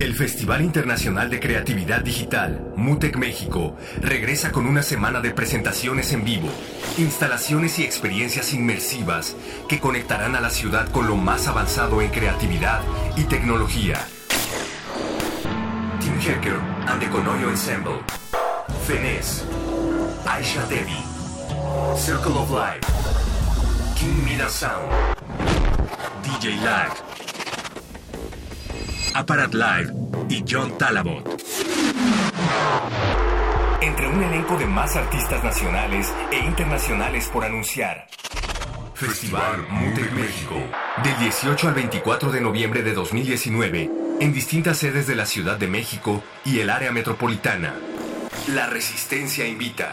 El Festival Internacional de Creatividad Digital, MUTEC México, regresa con una semana de presentaciones en vivo, instalaciones y experiencias inmersivas que conectarán a la ciudad con lo más avanzado en creatividad y tecnología. Tim Hacker and the Conoyo Ensemble, Fenes, Aisha Devi, Circle of Life, King Mida Sound, DJ Lag, Aparat Live y John Talabot. Entre un elenco de más artistas nacionales e internacionales por anunciar. Festival Mutec México, del 18 al 24 de noviembre de 2019, en distintas sedes de la Ciudad de México y el área metropolitana. La Resistencia invita.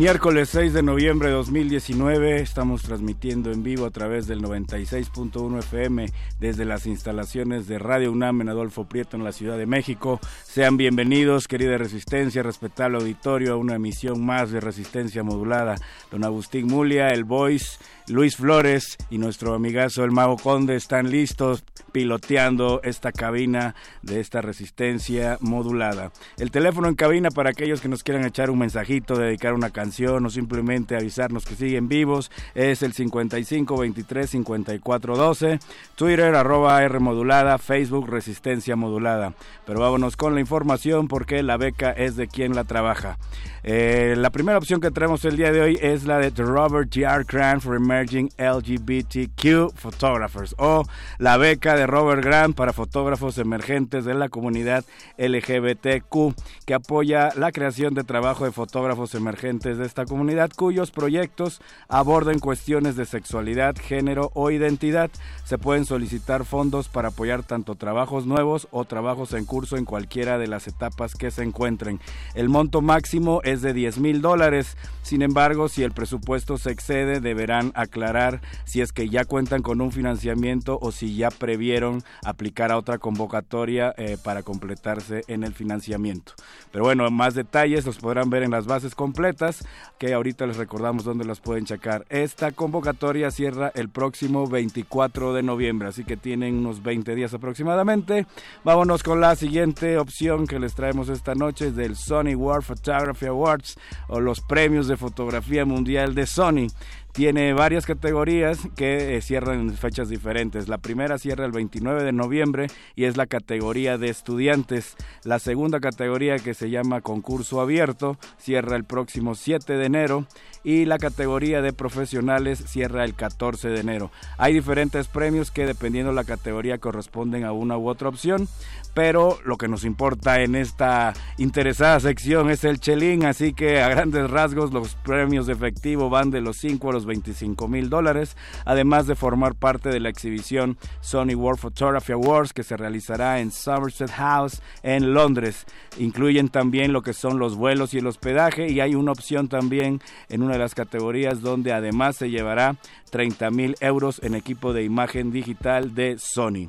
Miércoles 6 de noviembre de 2019 estamos transmitiendo en vivo a través del 96.1 FM desde las instalaciones de Radio UNAM en Adolfo Prieto en la Ciudad de México. Sean bienvenidos, querida Resistencia, respetable auditorio, a una emisión más de Resistencia Modulada. Don Agustín Mulia, el Voice, Luis Flores y nuestro amigazo el Mago Conde están listos piloteando esta cabina de esta Resistencia Modulada. El teléfono en cabina para aquellos que nos quieran echar un mensajito, dedicar una canción o simplemente avisarnos que siguen vivos es el 55 23 54 12, Twitter arroba R modulada, Facebook Resistencia modulada. Pero vámonos con la información porque la beca es de quien la trabaja. Eh, la primera opción que traemos el día de hoy es la de Robert G.R. Grant for Emerging LGBTQ Photographers o la beca de Robert Grant para fotógrafos emergentes de la comunidad LGBTQ que apoya la creación de trabajo de fotógrafos emergentes de esta comunidad cuyos proyectos aborden cuestiones de sexualidad, género o identidad. Se pueden solicitar fondos para apoyar tanto trabajos nuevos o trabajos en curso en cualquiera de las etapas que se encuentren. El monto máximo es de 10 mil dólares. Sin embargo, si el presupuesto se excede, deberán aclarar si es que ya cuentan con un financiamiento o si ya previeron aplicar a otra convocatoria eh, para completarse en el financiamiento. Pero bueno, más detalles los podrán ver en las bases completas, que ahorita les recordamos dónde las pueden checar. Esta convocatoria cierra el próximo 24 de noviembre, así que tienen unos 20 días aproximadamente. Vámonos con la siguiente opción que les traemos esta noche del Sony World Photography Award o los premios de fotografía mundial de Sony. Tiene varias categorías que eh, cierran en fechas diferentes. La primera cierra el 29 de noviembre y es la categoría de estudiantes. La segunda categoría que se llama concurso abierto cierra el próximo 7 de enero y la categoría de profesionales cierra el 14 de enero. Hay diferentes premios que dependiendo la categoría corresponden a una u otra opción pero lo que nos importa en esta interesada sección es el chelín, así que a grandes rasgos los premios de efectivo van de los 5 a los los 25 mil dólares, además de formar parte de la exhibición Sony World Photography Awards que se realizará en Somerset House en Londres. Incluyen también lo que son los vuelos y el hospedaje y hay una opción también en una de las categorías donde además se llevará 30 mil euros en equipo de imagen digital de Sony.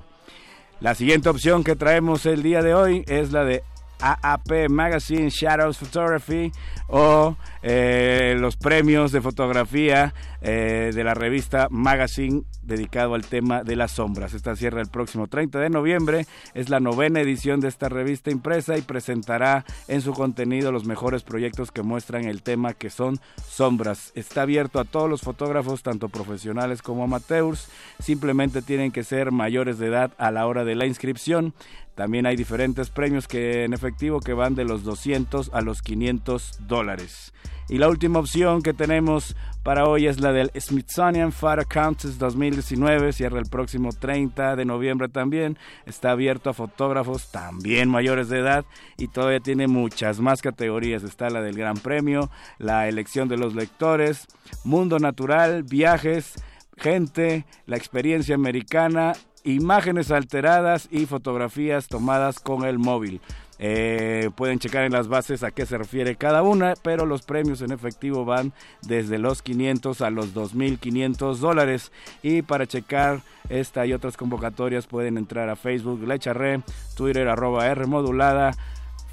La siguiente opción que traemos el día de hoy es la de AAP Magazine Shadows Photography o eh, los premios de fotografía eh, de la revista Magazine dedicado al tema de las sombras. Esta cierra el próximo 30 de noviembre, es la novena edición de esta revista impresa y presentará en su contenido los mejores proyectos que muestran el tema que son sombras. Está abierto a todos los fotógrafos, tanto profesionales como amateurs, simplemente tienen que ser mayores de edad a la hora de la inscripción. También hay diferentes premios que en efectivo que van de los 200 a los 500 dólares. Y la última opción que tenemos para hoy es la del Smithsonian Photo Contest 2019. Cierra el próximo 30 de noviembre también. Está abierto a fotógrafos también mayores de edad y todavía tiene muchas más categorías. Está la del Gran Premio, la elección de los lectores, mundo natural, viajes, gente, la experiencia americana imágenes alteradas y fotografías tomadas con el móvil. Eh, pueden checar en las bases a qué se refiere cada una, pero los premios en efectivo van desde los 500 a los 2.500 dólares. Y para checar esta y otras convocatorias pueden entrar a Facebook Lecharre, Twitter arroba R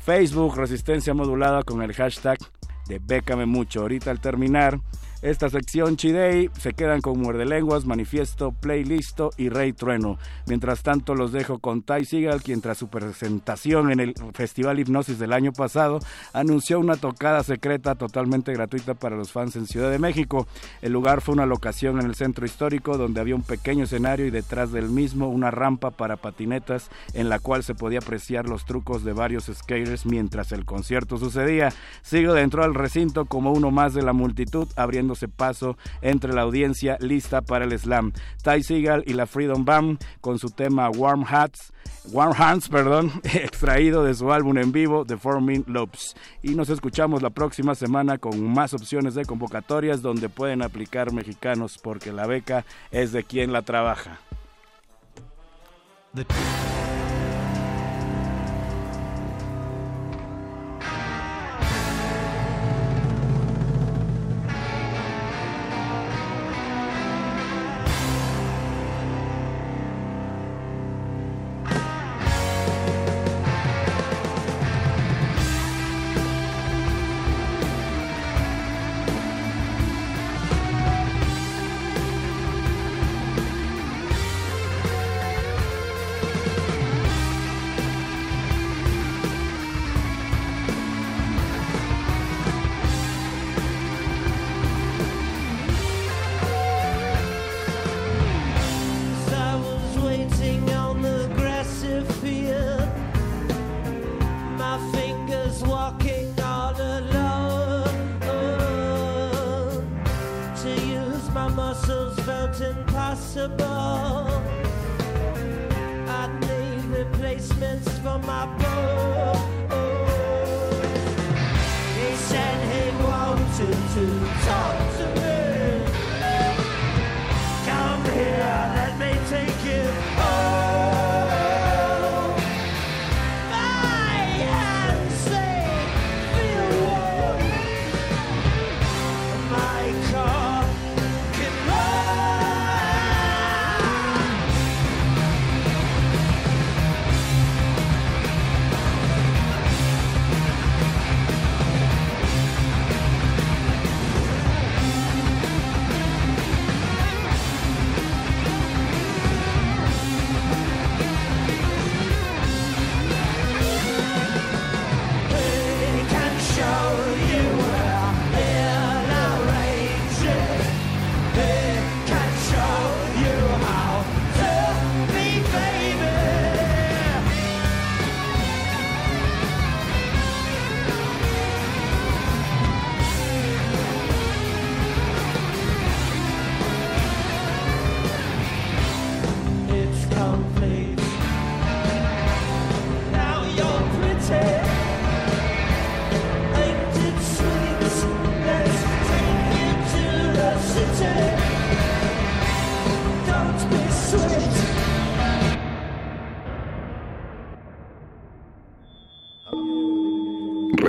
Facebook Resistencia Modulada con el hashtag de Bécame Mucho. Ahorita al terminar esta sección Chidey se quedan con Muerde Lenguas, Manifiesto, Playlisto y Rey Trueno. Mientras tanto los dejo con Ty Seagal, quien tras su presentación en el Festival Hipnosis del año pasado anunció una tocada secreta totalmente gratuita para los fans en Ciudad de México. El lugar fue una locación en el centro histórico donde había un pequeño escenario y detrás del mismo una rampa para patinetas en la cual se podía apreciar los trucos de varios skaters mientras el concierto sucedía. Sigo dentro del recinto como uno más de la multitud abriendo paso entre la audiencia lista para el slam. Ty Seagal y la Freedom Band con su tema Warm Hats, Warm Hands, perdón, extraído de su álbum en vivo The Forming Loops. Y nos escuchamos la próxima semana con más opciones de convocatorias donde pueden aplicar mexicanos porque la beca es de quien la trabaja.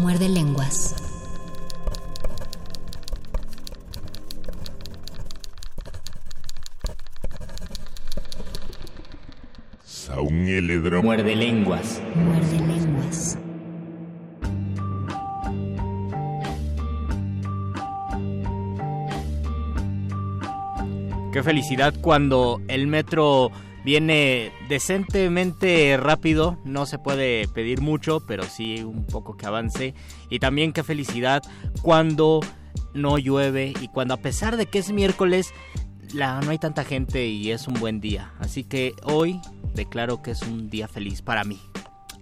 Muerde lenguas. Muerde lenguas. Muerde lenguas. Qué felicidad cuando el metro viene decentemente rápido, no se puede pedir mucho, pero sí un poco que avance. Y también qué felicidad cuando no llueve y cuando a pesar de que es miércoles, la, no hay tanta gente y es un buen día. Así que hoy declaro que es un día feliz para mí.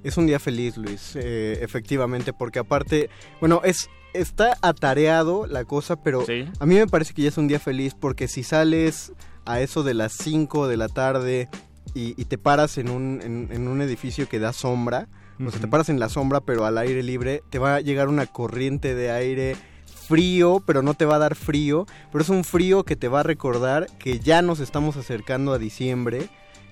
Es un día feliz, Luis, eh, efectivamente, porque aparte, bueno, es está atareado la cosa, pero Sí. a mí me parece que ya es un día feliz porque si sales a eso de las 5 de la tarde y, y te paras en un, en, en un edificio que da sombra, o sea, te paras en la sombra pero al aire libre, te va a llegar una corriente de aire frío, pero no te va a dar frío, pero es un frío que te va a recordar que ya nos estamos acercando a diciembre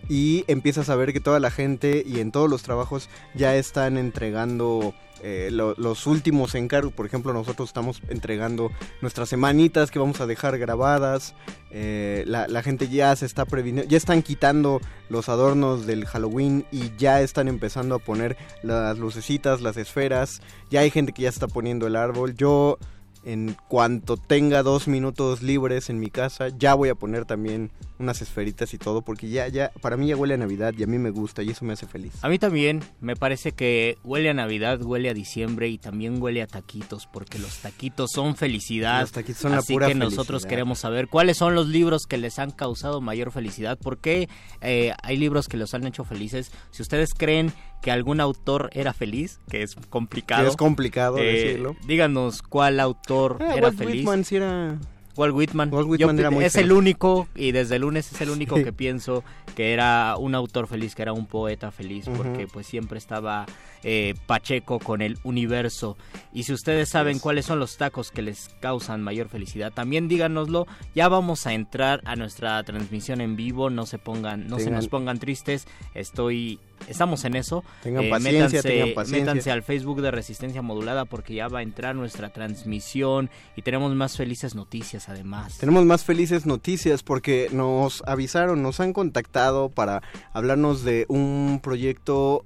y empiezas a ver que toda la gente y en todos los trabajos ya están entregando eh, lo- los últimos encargos. Por ejemplo, nosotros estamos entregando nuestras semanitas que vamos a dejar grabadas. Eh, la, la gente ya se está previniendo, ya están quitando los adornos del Halloween y ya están empezando a poner las lucecitas, las esferas. Ya hay gente que ya está poniendo el árbol. Yo en cuanto tenga dos minutos libres en mi casa, ya voy a poner también unas esferitas y todo, porque ya, ya, para mí ya huele a Navidad y a mí me gusta y eso me hace feliz. A mí también me parece que huele a Navidad, huele a diciembre y también huele a taquitos, porque los taquitos son felicidad. Los taquitos son la Así pura que nosotros felicidad. queremos saber cuáles son los libros que les han causado mayor felicidad, por qué eh, hay libros que los han hecho felices. Si ustedes creen que algún autor era feliz, que es complicado. Es complicado eh, decirlo. Díganos cuál autor Ah, era Walt feliz. Whitman sí era... Walt Whitman. Walt Yo Whitman pi- era muy es el único, y desde el lunes es el único Sí. que pienso que era un autor feliz, que era un poeta feliz, porque pues siempre estaba eh, Pacheco con el universo. Y si ustedes saben cuáles son los tacos que les causan mayor felicidad, también díganoslo. Ya vamos a entrar a nuestra transmisión en vivo, no se pongan, no se nos pongan tristes. Estoy, estamos en eso. Tengan Eh, paciencia, métanse, tengan paciencia. métanse al Facebook de Resistencia Modulada porque ya va a entrar nuestra transmisión y tenemos más felices noticias además. Tenemos más felices noticias porque nos avisaron, nos han contactado para hablarnos de un proyecto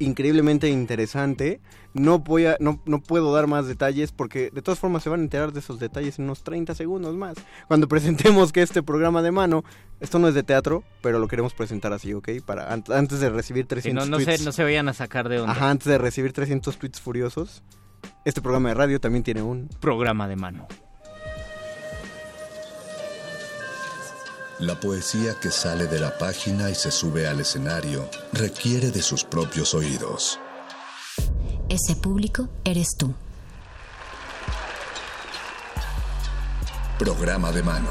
increíblemente interesante. No voy a, no, no puedo dar más detalles porque de todas formas se van a enterar de esos detalles en unos 30 segundos más. Cuando presentemos que este programa de mano, esto no es de teatro, pero lo queremos presentar así, ¿ok? Para an- antes de recibir Si 300 no, no, se, no se vayan a sacar de onda. Ajá, antes de recibir 300 tweets furiosos. Este programa de radio también tiene un Programa de mano. La poesía que sale de la página y se sube al escenario requiere de sus propios oídos. Ese público eres tú. Programa de mano.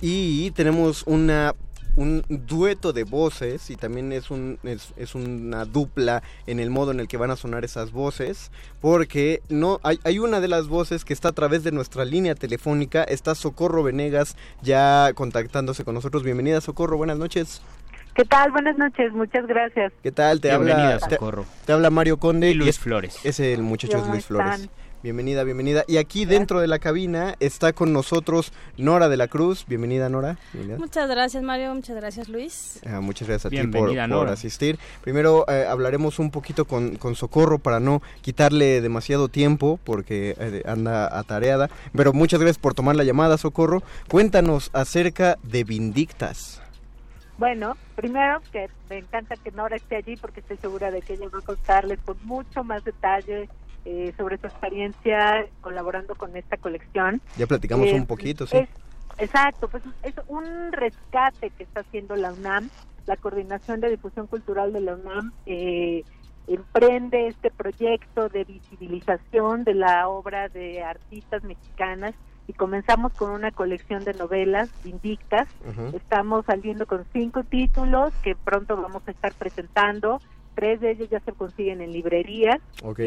Y tenemos una un dueto de voces y también es un es, es una dupla en el modo en el que van a sonar esas voces porque no hay, hay una de las voces que está a través de nuestra línea telefónica está Socorro Venegas ya contactándose con nosotros bienvenida Socorro buenas noches ¿Qué tal? Buenas noches, muchas gracias. qué tal te Bienvenida, habla Socorro. te habla Mario Conde Y Luis es- Flores. es el muchacho es ¿Cómo Luis Flores están? Bienvenida bienvenida y aquí dentro de la cabina está con nosotros Nora de la Cruz bienvenida Nora Bienvenida. Muchas gracias Mario, muchas gracias Luis. Ah, muchas gracias a ti por, asistir. Primero eh, hablaremos un poquito con, con Socorro para no quitarle demasiado tiempo porque eh, anda atareada. Pero muchas gracias por tomar la llamada, Socorro. Cuéntanos acerca de Vindictas. Bueno, primero que me encanta que Nora esté allí porque estoy segura de que ella va a contarles con mucho más detalle eh, sobre su experiencia colaborando con esta colección. Ya platicamos Eh, un poquito, sí. es- Exacto, pues es un rescate que está haciendo la UNAM, la Coordinación de Difusión Cultural de la UNAM. Eh, emprende este proyecto de visibilización de la obra de artistas mexicanas y comenzamos con una colección de novelas invictas. Estamos saliendo con cinco títulos que pronto vamos a estar presentando. Tres de ellos ya se consiguen en librerías.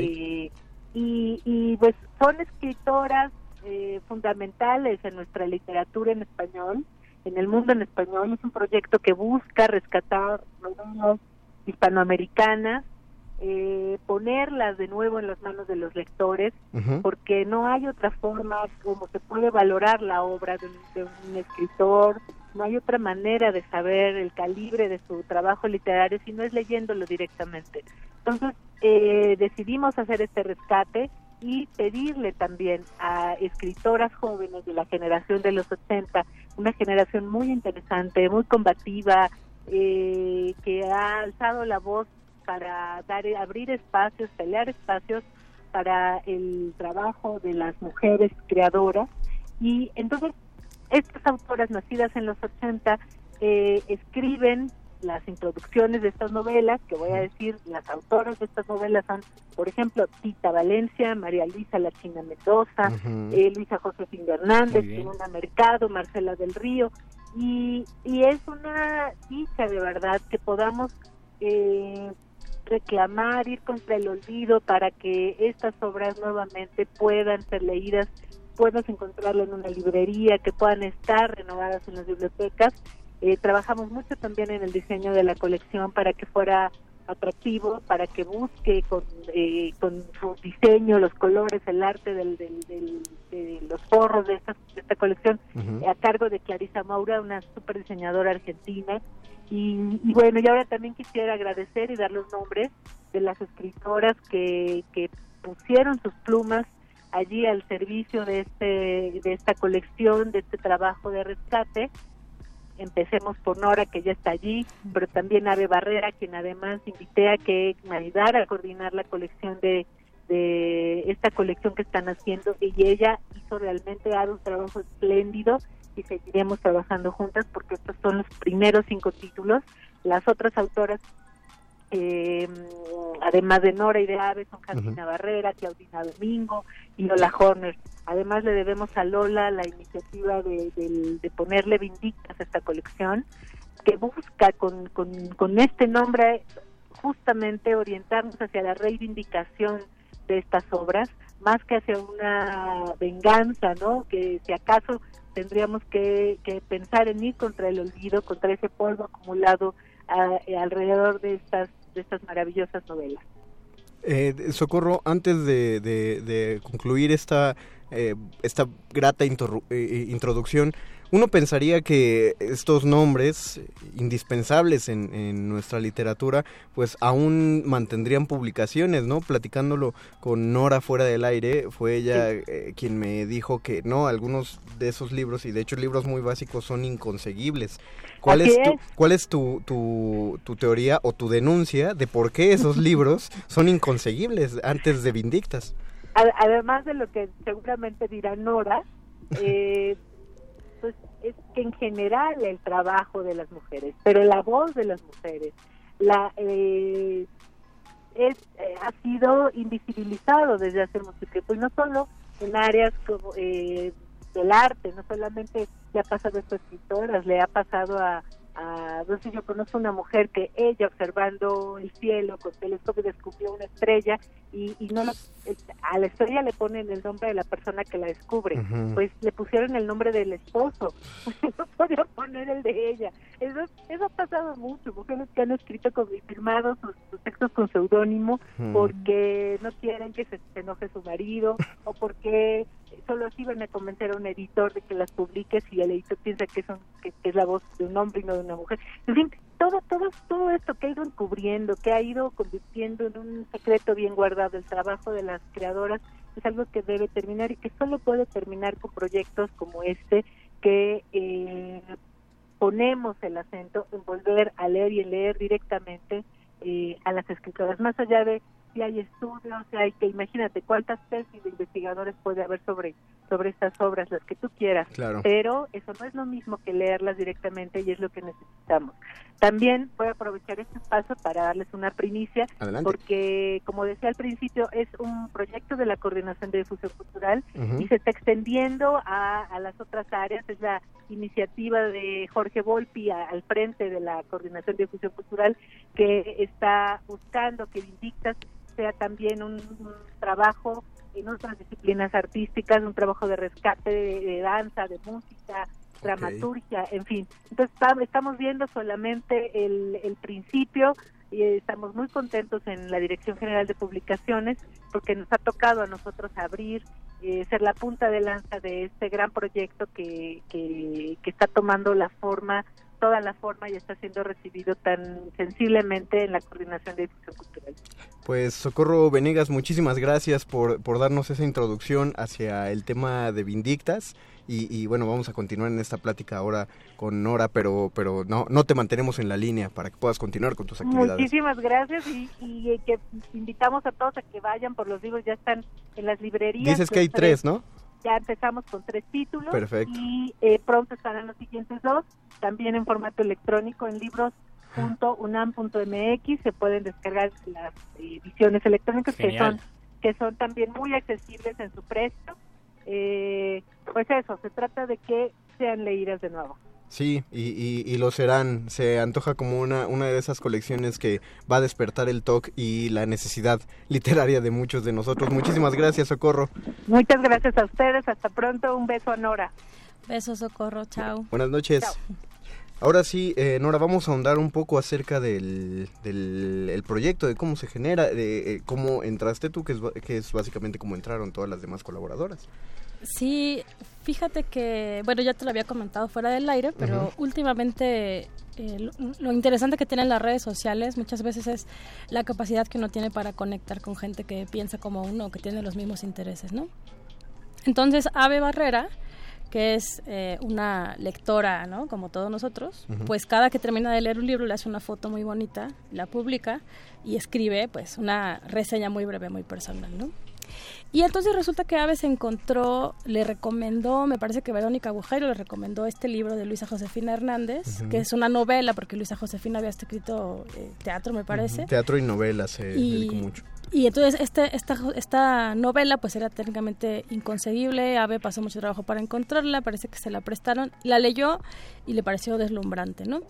Eh, y, y pues son escritoras eh, fundamentales en nuestra literatura en español, en el mundo en español. Es un proyecto que busca rescatar novelas hispanoamericanas eh, ponerlas de nuevo en las manos de los lectores, porque no hay otra forma como se puede valorar la obra de, un escritor, no hay otra manera de saber el calibre de su trabajo literario si no es leyéndolo directamente. Entonces eh, decidimos hacer este rescate y pedirle también a escritoras jóvenes de la generación de los 80, una generación muy interesante, muy combativa, eh, que ha alzado la voz para dar abrir espacios, pelear espacios para el trabajo de las mujeres creadoras y entonces estas autoras nacidas en los 80 eh, escriben las introducciones de estas novelas, que voy a decir, las autoras de estas novelas son, por ejemplo, Tita Valencia, María Luisa La China Mendoza, eh, Luisa Josefina Hernández, Simona Mercado, Marcela del Río, y, y es una dicha de verdad que podamos eh, reclamar, ir contra el olvido para que estas obras nuevamente puedan ser leídas, puedas encontrarlo en una librería, que puedan estar renovadas en las bibliotecas. Eh, trabajamos mucho también en el diseño de la colección para que fuera atractivo, para que busque con, eh, con su diseño, los colores, el arte del, de los forros de esta, de esta colección, a cargo de Clarisa Maura, una super diseñadora argentina y, bueno, y ahora también quisiera agradecer y dar los nombres de las escritoras que, que pusieron sus plumas allí al servicio de este de esta colección, de este trabajo de rescate. Empecemos por Nora, que ya está allí, pero también Ave Barrera, quien además invité a que me ayudara a coordinar la colección de, de esta colección que están haciendo. Y ella hizo realmente, un trabajo espléndido y seguiremos trabajando juntas porque estos son los primeros cinco títulos. Las otras autoras, eh, además de Nora y de Ave, son Cantina Barrera, Claudina Domingo y Lola Horner. Además le debemos a Lola la iniciativa de, ponerle vindictas a esta colección que busca con, con, con este nombre justamente orientarnos hacia la reivindicación de estas obras más que hacia una venganza, ¿no? Que si acaso tendríamos que, pensar en ir contra el olvido, contra ese polvo acumulado alrededor de estas, de estas maravillosas novelas. Eh, Socorro, antes de, concluir esta, eh, esta grata eh, introducción, uno pensaría que estos nombres indispensables en, nuestra literatura, pues aún mantendrían publicaciones, ¿no? Platicándolo con Nora fuera del aire, fue ella eh, quien me dijo que no, algunos de esos libros, y de hecho libros muy básicos, son inconseguibles. ¿Cuál es, tu, ¿Cuál es tu, tu, tu, teoría o tu denuncia de por qué esos libros son inconseguibles antes de Vindictas? Además de lo que seguramente dirá Nora, eh, pues es que en general el trabajo de las mujeres, pero la voz de las mujeres, la eh, es, eh, ha sido invisibilizado desde hace mucho tiempo y no solo en áreas como eh, del arte, no solamente le ha pasado a escritoras, le ha pasado a, a, sé, yo conozco una mujer que ella observando el cielo con telescopio descubrió una estrella y, y no a la estrella le ponen el nombre de la persona que la descubre, pues le pusieron el nombre del esposo, no podía poner el de ella. Eso, eso ha pasado mucho, mujeres que han escrito con firmado sus, textos con seudónimo porque no quieren que se, enoje su marido o porque solo así van a convencer a un editor de que las publique si el editor piensa que, son, que, es la voz de un hombre y no de una mujer. En fin, todo, todo, todo esto que ha ido encubriendo, que ha ido convirtiendo en un secreto bien guardado el trabajo de las creadoras, es algo que debe terminar y que solo puede terminar con proyectos como este que eh, ponemos el acento en volver a leer y leer directamente eh, a las escritoras, más allá de hay estudios, sí hay que imagínate cuántas tesis de investigadores puede haber sobre sobre estas obras, las que tú quieras. Claro. Pero eso no es lo mismo que leerlas directamente y es lo que necesitamos. También voy a aprovechar este espacio para darles una primicia, Adelante. porque como decía al principio, es un proyecto de la Coordinación de Difusión Cultural y se está extendiendo a, a las otras áreas. Es la iniciativa de Jorge Volpi a- al frente de la Coordinación de Difusión Cultural que está buscando que Vindictas sea también un, un trabajo en otras disciplinas artísticas, un trabajo de rescate de, de danza, de música, dramaturgia, en fin. Entonces tam- estamos viendo solamente el, el principio y estamos muy contentos en la Dirección General de Publicaciones porque nos ha tocado a nosotros abrir, eh, ser la punta de lanza de este gran proyecto que, que, que está tomando la forma, toda la forma y está siendo recibido tan sensiblemente en la Coordinación de Difusión Cultural. Pues Socorro Venegas, muchísimas gracias por, por darnos esa introducción hacia el tema de Vindictas. Y, y bueno, vamos a continuar en esta plática ahora con Nora, pero, pero no, no te mantenemos en la línea para que puedas continuar con tus actividades. Muchísimas gracias y, y, eh, que invitamos a todos a que vayan por los libros, ya están en las librerías. Dices que hay los tres, ¿no? Ya empezamos con tres títulos Perfecto. y eh, pronto estarán los siguientes dos, también en formato electrónico en libros.unam.mx, se pueden descargar las ediciones electrónicas que son que son también muy accesibles en su precio. Eh, pues eso, se trata de que sean leídas de nuevo. Sí, y, y, y lo serán. Se antoja como una, una de esas colecciones que va a despertar el TOC y la necesidad literaria de muchos de nosotros. Muchísimas gracias, Socorro. Muchas gracias a ustedes, hasta pronto, un beso a Nora. Besos, socorro, chao. Buenas noches. Chao. Ahora sí, eh, Nora, vamos a ahondar un poco acerca del, del el proyecto, de cómo se genera, de eh, cómo entraste tú, que es, que es básicamente cómo entraron todas las demás colaboradoras. Sí, fíjate que, bueno, ya te lo había comentado fuera del aire, pero últimamente eh, lo, lo interesante que tienen las redes sociales muchas veces es la capacidad que uno tiene para conectar con gente que piensa como uno, que tiene los mismos intereses, ¿no? Entonces, Ave Barrera, que es eh, una lectora, ¿no? Como todos nosotros, pues cada que termina de leer un libro le hace una foto muy bonita, la publica y escribe, pues, una reseña muy breve, muy personal, ¿no? Y entonces resulta que Ave se encontró, le recomendó, me parece que Verónica Bujero le recomendó este libro de Luisa Josefina Hernández, que es una novela, porque Luisa Josefina había escrito eh, teatro, me parece. Teatro y novelas se Y- dedicó mucho. Y entonces este, esta, esta novela pues era técnicamente inconseguible, Ave pasó mucho trabajo para encontrarla, parece que se la prestaron, la leyó y le pareció deslumbrante, ¿no?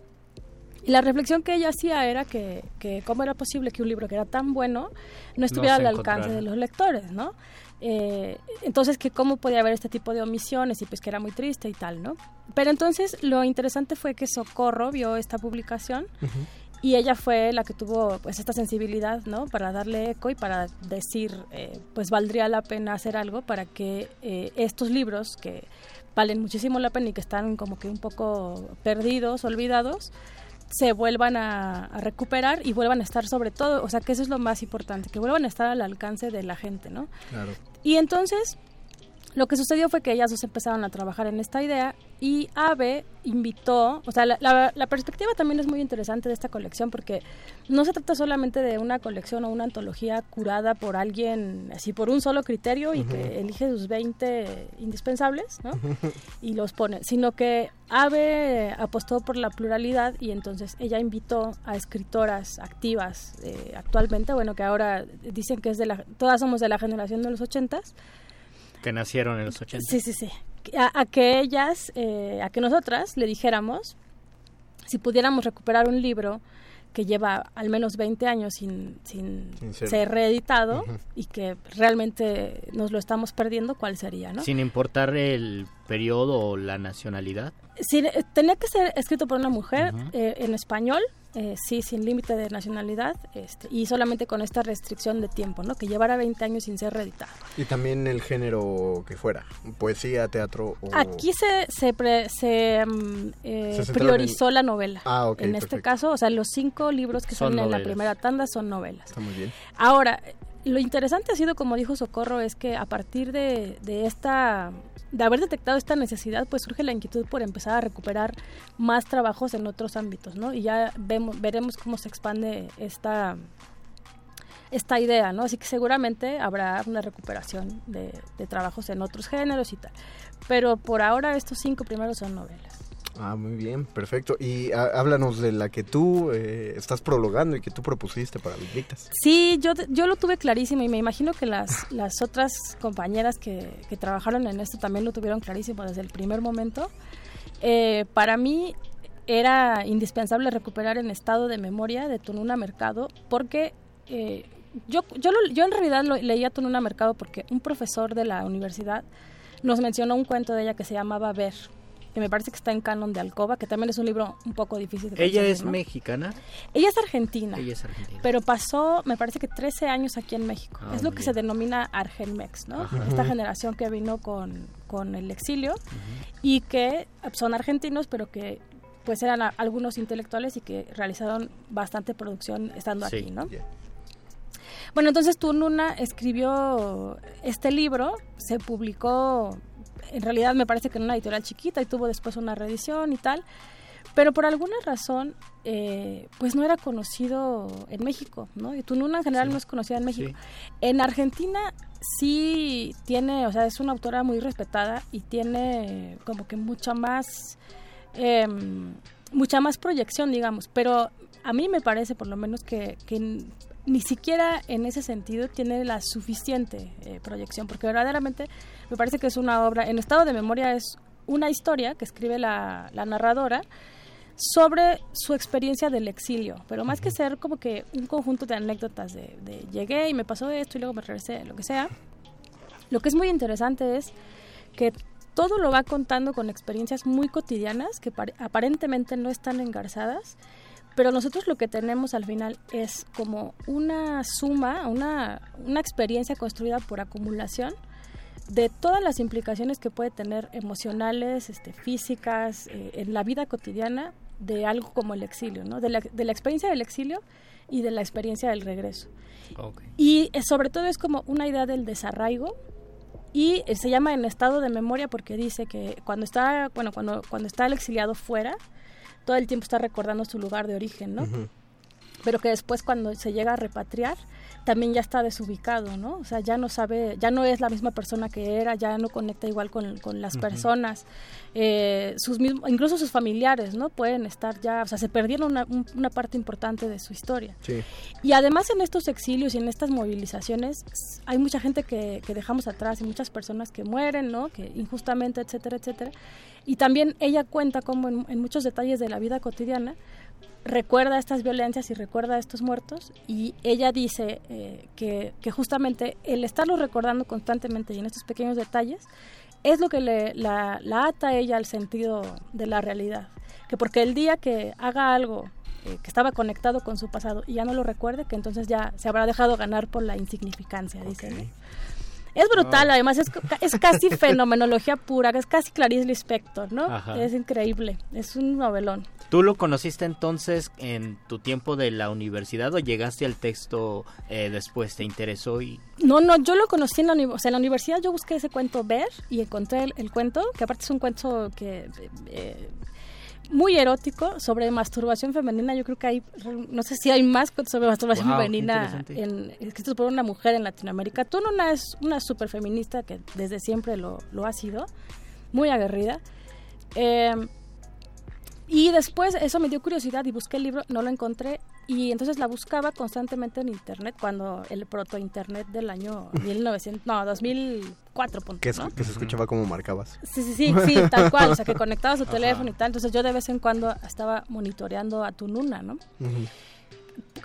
Y la reflexión que ella hacía era que, que cómo era posible que un libro que era tan bueno no estuviera al alcance de los lectores, ¿no? Eh, entonces que cómo podía haber este tipo de omisiones y pues que era muy triste y tal, ¿no? Pero entonces lo interesante fue que Socorro vio esta publicación y ella fue la que tuvo pues esta sensibilidad no para darle eco y para decir eh, pues valdría la pena hacer algo para que eh, estos libros que valen muchísimo la pena y que están como que un poco perdidos olvidados se vuelvan a, a recuperar y vuelvan a estar sobre todo o sea que eso es lo más importante que vuelvan a estar al alcance de la gente no Claro. y entonces lo que sucedió fue que ellas dos empezaron a trabajar en esta idea y Ave invitó, o sea, la, la- la perspectiva también es muy interesante de esta colección porque no se trata solamente de una colección o una antología curada por alguien, así por un solo criterio y que elige sus 20 indispensables, ¿no? y los pone, sino que Ave apostó por la pluralidad y entonces ella invitó a escritoras activas eh, actualmente, bueno, que ahora dicen que es de la, todas somos de la generación de los ochentas, Que nacieron en los 80. Sí, sí, sí. A, a que ellas, eh, a que nosotras le dijéramos si pudiéramos recuperar un libro que lleva al menos 20 años sin, sin, Sin ser, ser- reeditado y que realmente nos lo estamos perdiendo, ¿cuál sería? ¿no? Sin importar el periodo o la nacionalidad. Sí, tenía que ser escrito por una mujer eh, en español, eh, sí, sin límite de nacionalidad este, y solamente con esta restricción de tiempo, ¿no? que llevara 20 años sin ser reeditado. Y también el género que fuera, poesía, teatro o... Aquí se, se, pre- se, mm, eh, Se priorizó en- la novela. Ah, ok, en este caso, o sea, los cinco libros que Son son, en la primera tanda son novelas. Está muy bien. Ahora, lo interesante ha sido, como dijo Socorro, es que a partir de, de esta de haber detectado esta necesidad, pues surge la inquietud por empezar a recuperar más trabajos en otros ámbitos, ¿no? Y ya vemos, veremos cómo se expande esta esta idea, ¿no? Así que seguramente habrá una recuperación de, trabajos en otros géneros y tal. Pero por ahora estos cinco primeros son novelas. Ah, muy bien, perfecto. Y háblanos de la que tú eh, estás prologando y que tú propusiste para los dictas. Sí, yo, yo lo tuve clarísimo y me imagino que las, las otras compañeras que, que trabajaron en esto también lo tuvieron clarísimo desde el primer momento. Eh, para mí era indispensable recuperar el estado de memoria de Tununa Mercado porque eh, yo, yo, yo en realidad lo, leía Tununa Mercado porque un profesor de la universidad nos mencionó un cuento de ella que se llamaba Ver, que me parece que está en Canon de Alcoba, que también es un libro un poco difícil de ¿Ella es mexicana? Ella es argentina. Ella es argentina. Pero pasó, me parece que 13 años aquí en México. Ah, es lo que se denomina Argenmex, ¿no? Esta generación que vino con, con el exilio y que son argentinos, pero que pues eran algunos intelectuales y que realizaron bastante producción estando aquí, ¿no? Bueno, entonces Tununa escribió este libro, se publicó, en realidad me parece que en una editorial chiquita y tuvo después una reedición y tal, pero por alguna razón, eh, pues no era conocido en México, ¿no? Y Tununa en general no es conocida en México. En Argentina sí tiene, o sea, es una autora muy respetada y tiene como que mucha más Em, mucha más proyección, digamos, pero a mí me parece por lo menos que, ni siquiera en ese sentido tiene la suficiente eh, proyección, porque verdaderamente me parece que es una obra, en estado de memoria es una historia que escribe la, narradora sobre su experiencia del exilio, pero más que ser como que un conjunto de anécdotas de, de llegué y me pasó esto y luego me regresé, lo que sea, lo que es muy interesante es que todo lo va contando con experiencias muy cotidianas que aparentemente no están engarzadas, pero nosotros lo que tenemos al final es como una suma, una, una experiencia construida por acumulación de todas las implicaciones que puede tener emocionales, este, físicas, eh, en la vida cotidiana de algo como el exilio, ¿no? de, la, de la experiencia del exilio y de la experiencia del regreso. Y eh, sobre todo es como una idea del desarraigo y eh, se llama en estado de memoria porque dice que cuando está bueno cuando cuando está el exiliado fuera todo el tiempo está recordando su lugar de origen no pero que después cuando se llega a repatriar también ya está desubicado, ¿no? O sea, ya no sabe, ya no es la misma persona que era, ya no conecta igual con, con las personas, eh, sus mismos, incluso sus familiares, ¿no? Pueden estar ya, o sea, se perdieron una, una parte importante de su historia. Sí. Y además en estos exilios y en estas movilizaciones hay mucha gente que, que dejamos atrás y muchas personas que mueren, ¿no? Que injustamente, etcétera, etcétera. Y también ella cuenta como en, en muchos detalles de la vida cotidiana, recuerda estas violencias y recuerda estos muertos y ella dice eh, que, justamente el estarlo recordando constantemente y en estos pequeños detalles es lo que le, la, ata a ella al sentido de la realidad. Que porque el día que haga algo eh, que estaba conectado con su pasado y ya no lo recuerde, que entonces ya se habrá dejado ganar por la insignificancia, dice. Es brutal, además es, es casi fenomenología pura, es casi Clarice Lispector, ¿no? Es increíble, es un novelón. ¿Tú lo conociste entonces en tu tiempo de la universidad o llegaste al texto eh, después? ¿Te interesó? y No, no, yo lo conocí en la, o sea, en la universidad. Yo busqué ese cuento ver y encontré el, cuento, que aparte es un cuento que... Eh, muy erótico sobre masturbación femenina. Yo creo que hay, no sé si hay más sobre masturbación femenina en, escrito por una mujer en Latinoamérica. Tú no es una super feminista que desde siempre lo, lo ha sido, muy aguerrida. Eh, y después eso me dio curiosidad y busqué el libro, no lo encontré y entonces la buscaba constantemente en internet cuando el proto internet del año 1900, no, 2004. que, se escuchaba como marcabas. Sí, sí, sí, sí, tal cual, o sea, que conectaba su teléfono y tal, entonces yo de vez en cuando estaba monitoreando a tu nuna, ¿no?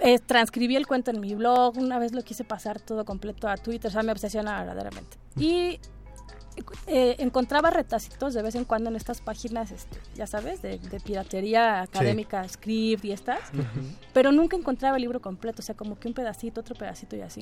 Eh, transcribí el cuento en mi blog, una vez lo quise pasar todo completo a Twitter, o sea, me obsesiona verdaderamente. Y eh, encontraba retacitos de vez en cuando en estas páginas, este, ya sabes, de, piratería académica, Script y estas, pero nunca encontraba el libro completo, o sea, como que un pedacito, otro pedacito y así.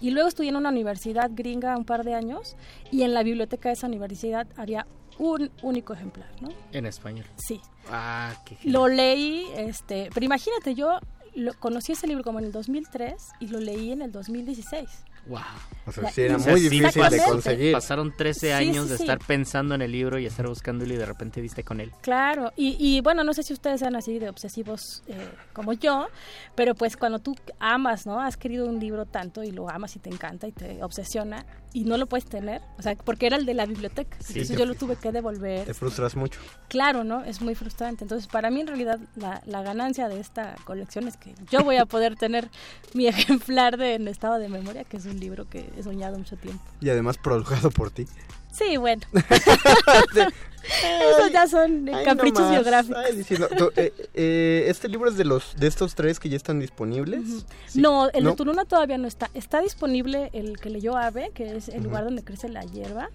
Y luego estudié en una universidad gringa un par de años y en la biblioteca de esa universidad había un único ejemplar, ¿no? En español. Sí. Ah, qué Lo leí, este, pero imagínate, yo lo, conocí ese libro como en el 2003 y lo leí en el 2016. Wow. O sea, sí era muy difícil de conseguir. Pasaron 13 años de estar pensando en el libro y estar buscándolo y de repente diste con él. Claro, y, y bueno, no sé si ustedes sean así de obsesivos eh, como yo, pero pues cuando tú amas, ¿no? Has querido un libro tanto y lo amas y te encanta y te obsesiona y no lo puedes tener, o sea, porque era el de la biblioteca, entonces yo lo tuve que devolver. Te frustras mucho. Claro, ¿no? Es muy frustrante. Entonces, para mí en realidad la, la ganancia de esta colección es que yo voy a poder tener mi ejemplar de En estado de memoria, que es un libro que he soñado mucho tiempo. Y además prologado por ti. Sí, bueno. Esos ya son caprichos biográficos. Eh, eh, ¿Este libro es de los de estos tres que ya están disponibles? No, el de Turuna todavía no está. Está disponible el que leyó Ave, que es el lugar donde crece la hierba.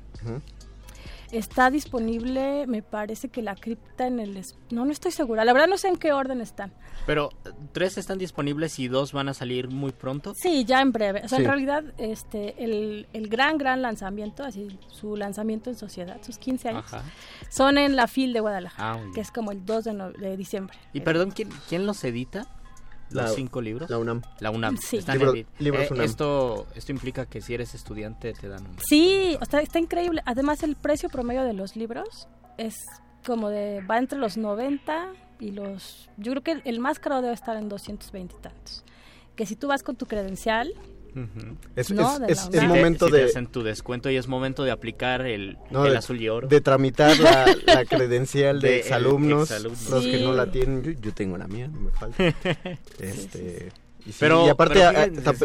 Está disponible, me parece que la cripta en el... No, no estoy segura. La verdad no sé en qué orden están. Pero tres están disponibles y dos van a salir muy pronto. Sí, ya en breve. O sea, en realidad este, el, el, gran, gran lanzamiento, así su lanzamiento en sociedad, sus 15 años, son en la FIL de Guadalajara, ah, que es como el 2 de, de diciembre. Y perdón, ¿quién, ¿quién los edita? Los cinco libros. La UNAM. La UNAM. Sí. libros eh, Esto, esto implica que si eres estudiante te dan un... Sí, o sea, está increíble. Además, el precio promedio de los libros es como de... va entre los 90 y los... Yo creo que el, más caro debe estar en 220 y tantos. Que si tú vas con tu credencial, es, es, momento de... tu descuento y es momento de aplicar el, el azul y oro. De tramitar la, credencial de, exalumnos, los que no la tienen. Yo, tengo la mía, no me falta. este... Y, pero, y aparte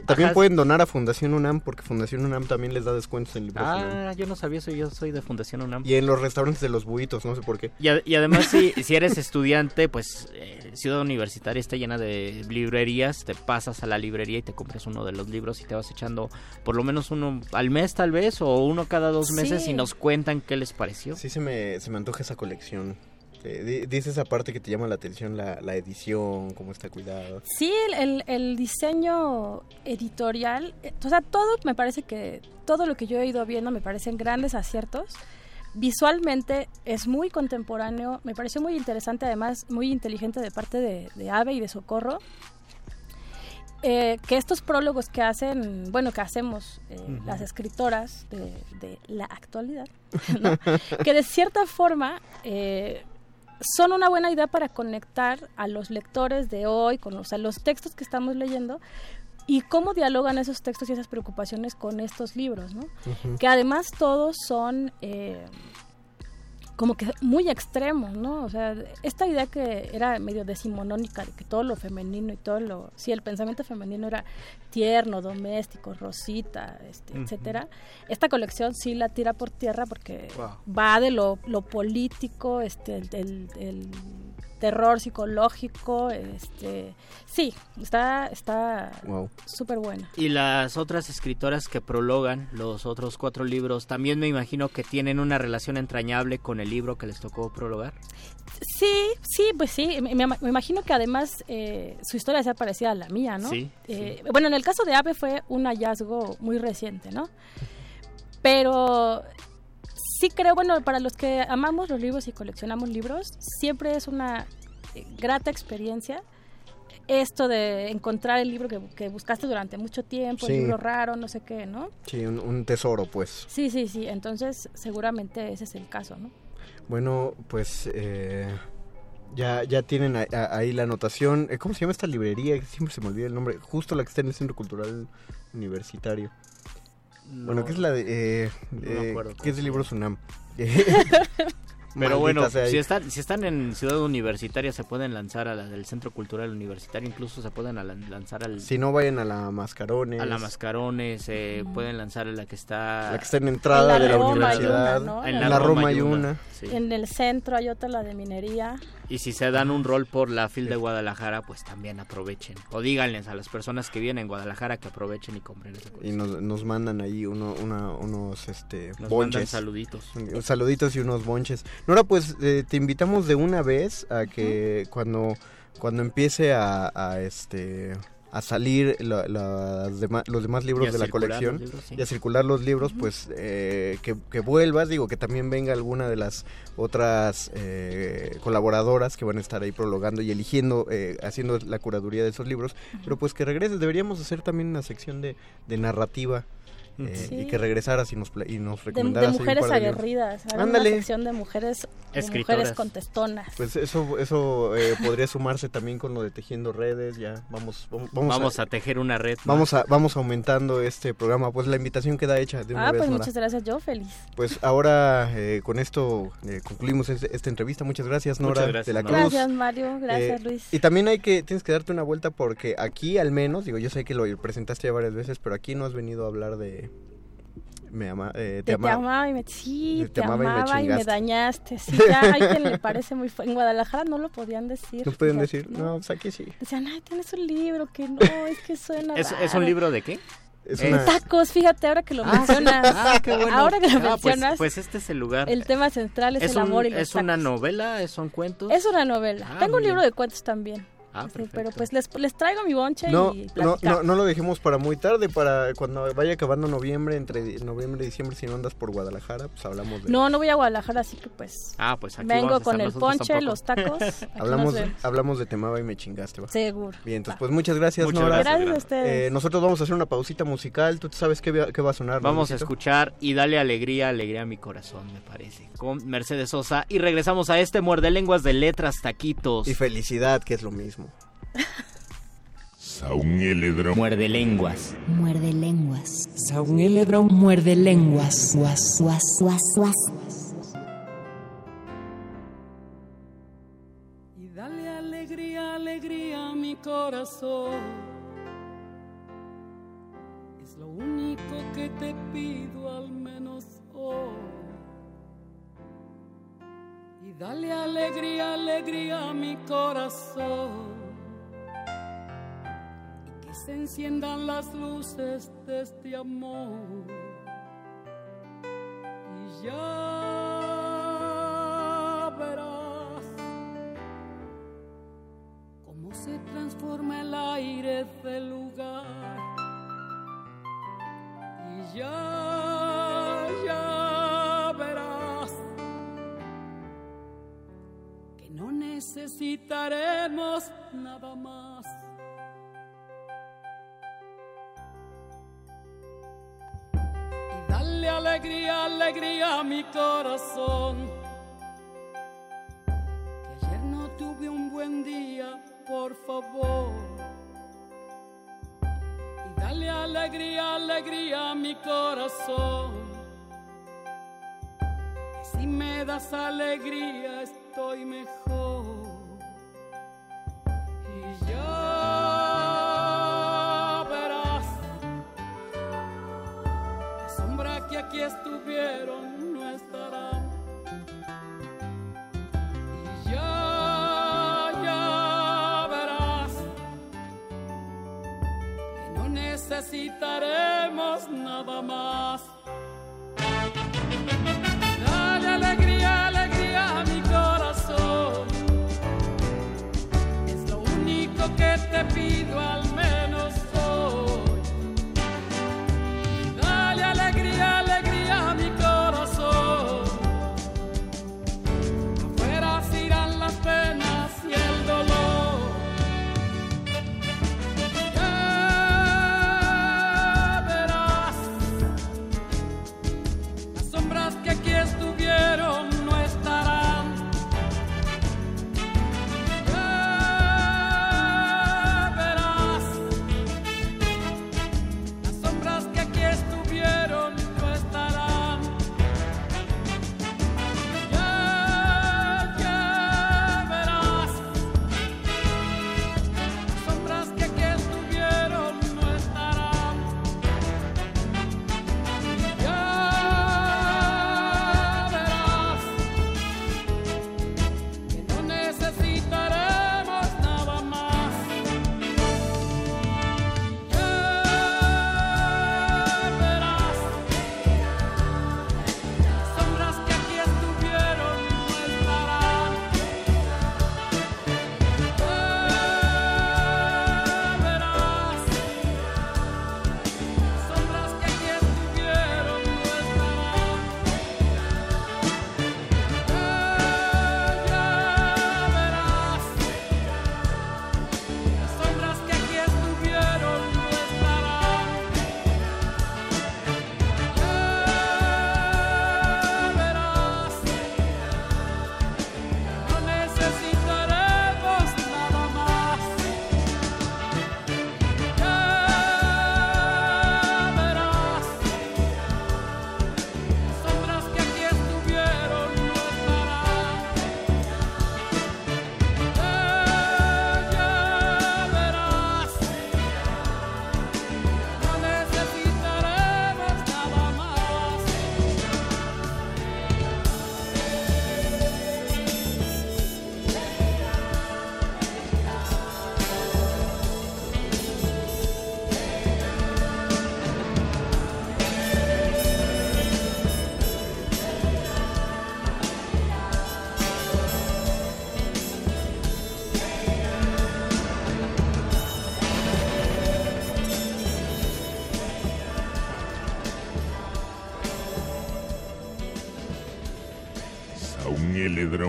también pueden donar a Fundación UNAM porque Fundación UNAM también les da descuentos en libros. Ah, yo no sabía eso, yo soy de Fundación UNAM. Y en los restaurantes de los buitos, no sé por qué. Y, y además si, si eres estudiante, pues eh, Ciudad Universitaria está llena de librerías, te pasas a la librería y te compras uno de los libros y te vas echando por lo menos uno al mes tal vez o uno cada dos meses y nos cuentan qué les pareció. Sí, se me, se me antoja esa colección. Eh, dice esa parte que te llama la atención, la, la edición, cómo está cuidado. Sí, el, el, diseño editorial, eh, o sea, todo me parece que, todo lo que yo he ido viendo me parecen grandes aciertos. Visualmente es muy contemporáneo, me pareció muy interesante, además muy inteligente de parte de, de Ave y de Socorro. Eh, que estos prólogos que hacen, bueno, que hacemos las escritoras de, de la actualidad, que de cierta forma eh, son una buena idea para conectar a los lectores de hoy con los, los textos que estamos leyendo y cómo dialogan esos textos y esas preocupaciones con estos libros, ¿no? Que además todos son eh, como que muy extremos, ¿no? O sea, esta idea que era medio decimonónica, de que todo lo femenino y todo lo... Sí, el pensamiento femenino era tierno, doméstico, rosita, este, etcétera. Esta colección sí la tira por tierra porque va de lo, lo político, este, el, el terror psicológico, este, sí, está está súper buena. Y las otras escritoras que prologan los otros cuatro libros, también me imagino que tienen una relación entrañable con el libro que les tocó prologar. Sí, sí, pues sí, me, imagino que además eh, su historia sea parecida a la mía, ¿no? Sí, eh, Bueno, en el caso de Ave fue un hallazgo muy reciente, ¿no? Pero sí creo, bueno, para los que amamos los libros y coleccionamos libros, siempre es una eh, grata experiencia esto de encontrar el libro que, buscaste durante mucho tiempo, el libro raro, no sé qué, ¿no? Sí, un, tesoro, pues. Sí, sí, sí, entonces seguramente ese es el caso, ¿no? Bueno, pues eh, ya, ya tienen ahí la anotación. Eh, ¿Cómo se llama esta librería? Siempre se me olvida el nombre. Justo la que está en el Centro Cultural Universitario bueno, ¿qué es la de... Eh, ¿Qué es el libro Sunam? Pero bueno, si están, si están en Ciudad Universitaria se pueden lanzar a la del Centro Cultural Universitario, incluso se pueden lanzar al... Si no vayan a la Mascarones. A la Mascarones, se pueden lanzar a la que está... La que está en entrada de la universidad. En, la, Roma hay una. En el centro hay otra, la de minería. Y si se dan un rol por la FIL de Guadalajara, pues también aprovechen. O díganles a las personas que vienen en Guadalajara que aprovechen y compren esa Y nos, nos mandan ahí uno, unos este, nos bonches. saluditos. Saluditos y unos bonches. Nora, pues eh, te invitamos de una vez a que cuando, cuando empiece a, este a salir la- dema- los demás libros de la colección los libros, sí. y a circular los libros, pues eh, que, que vuelvas, digo, que también venga alguna de las otras eh, colaboradoras que van a estar ahí prologando y eligiendo, eh, haciendo la curaduría de esos libros, pero pues que regreses, deberíamos hacer también una sección de, de narrativa. Eh, Sí. Y que regresaras y nos, y nos De, recomendaras de ahí un mujeres par de libros. aguerridas. Ándale. Una sección de mujeres, de mujeres contestonas. Pues eso, eso eh, podría sumarse también con lo de tejiendo redes, ya vamos, vamos, vamos Vamos a tejer una red. Vamos, a, vamos aumentando este programa. Pues la invitación queda hecha de una ah, vez, pues Nora. muchas gracias, yo feliz. Pues ahora eh, con esto eh, concluimos este- esta entrevista. Muchas gracias, Nora Muchas gracias, de la Nora. Cruz. Gracias, Mario. Gracias, Eh, Luis. Y también hay que, tienes que darte una vuelta porque aquí al menos, digo, yo sé que lo presentaste ya varias veces, pero aquí no has venido a hablar de... Me ama, eh, Te, te te ama- amaba y me, sí, te te, amaba y me amaba y me, dañaste. Sí, ya hay quien le parece muy fuerte. En Guadalajara no lo podían decir. ¿Nos pueden fíjate, decir? No, pues aquí sí. Decían, ay, tienes un libro que no, es que suena ¿Es, raro. ¿Es un libro de qué? Es Eh, una- Tacos, fíjate, ahora que lo Ah, sí. mencionas. Ah, qué bueno. Ahora que lo Ah, pues- mencionas, Pues, este es el lugar. el tema central es, es el un- amor y los ¿Es una tacos. novela? ¿Son cuentos? Es una novela. Ah, Tengo un libro de cuentos también. Ah, Sí, perfecto. pero pues les, les traigo mi bonche No, y no, no, no lo dejemos para muy tarde, para cuando vaya acabando noviembre, entre noviembre y diciembre, si no andas por Guadalajara, pues hablamos de... No, no voy a Guadalajara, así que pues Ah, pues aquí vamos a vengo con el ponche, tampoco. los tacos. Hablamos, hablamos de Temaba y me chingaste, ¿va? Seguro. Bien, entonces pues muchas gracias, Muchas Nora. gracias. Gracias a ustedes. Eh, nosotros vamos a hacer una pausita musical. ¿Tú sabes qué, va- qué va a sonar? ¿no, Vamos a escuchar y dale alegría, alegría a mi corazón, me parece. Con Mercedes Sosa. Y regresamos a este muerde lenguas de letras taquitos. Y felicidad, que es lo mismo. Muerde lenguas. Muerde lenguas. Muerde lenguas. Guas, guas, guas, guas. Y dale alegría, alegría a mi corazón. Es lo único que te pido al menos hoy. Y dale alegría, alegría a mi corazón. Se enciendan las luces de este amor. Y ya verás cómo se transforma el aire del lugar. Y ya, ya verás que no necesitaremos nada más. Dale alegría, alegría a mi corazón. Que ayer no tuve un buen día, por favor. Y dale alegría, alegría a mi corazón. Que si me das alegría, estoy mejor. Y ya estuvieron no estarán. Y ya, ya verás que no necesitaremos nada más. Dale alegría, alegría a mi corazón. Es lo único que te pido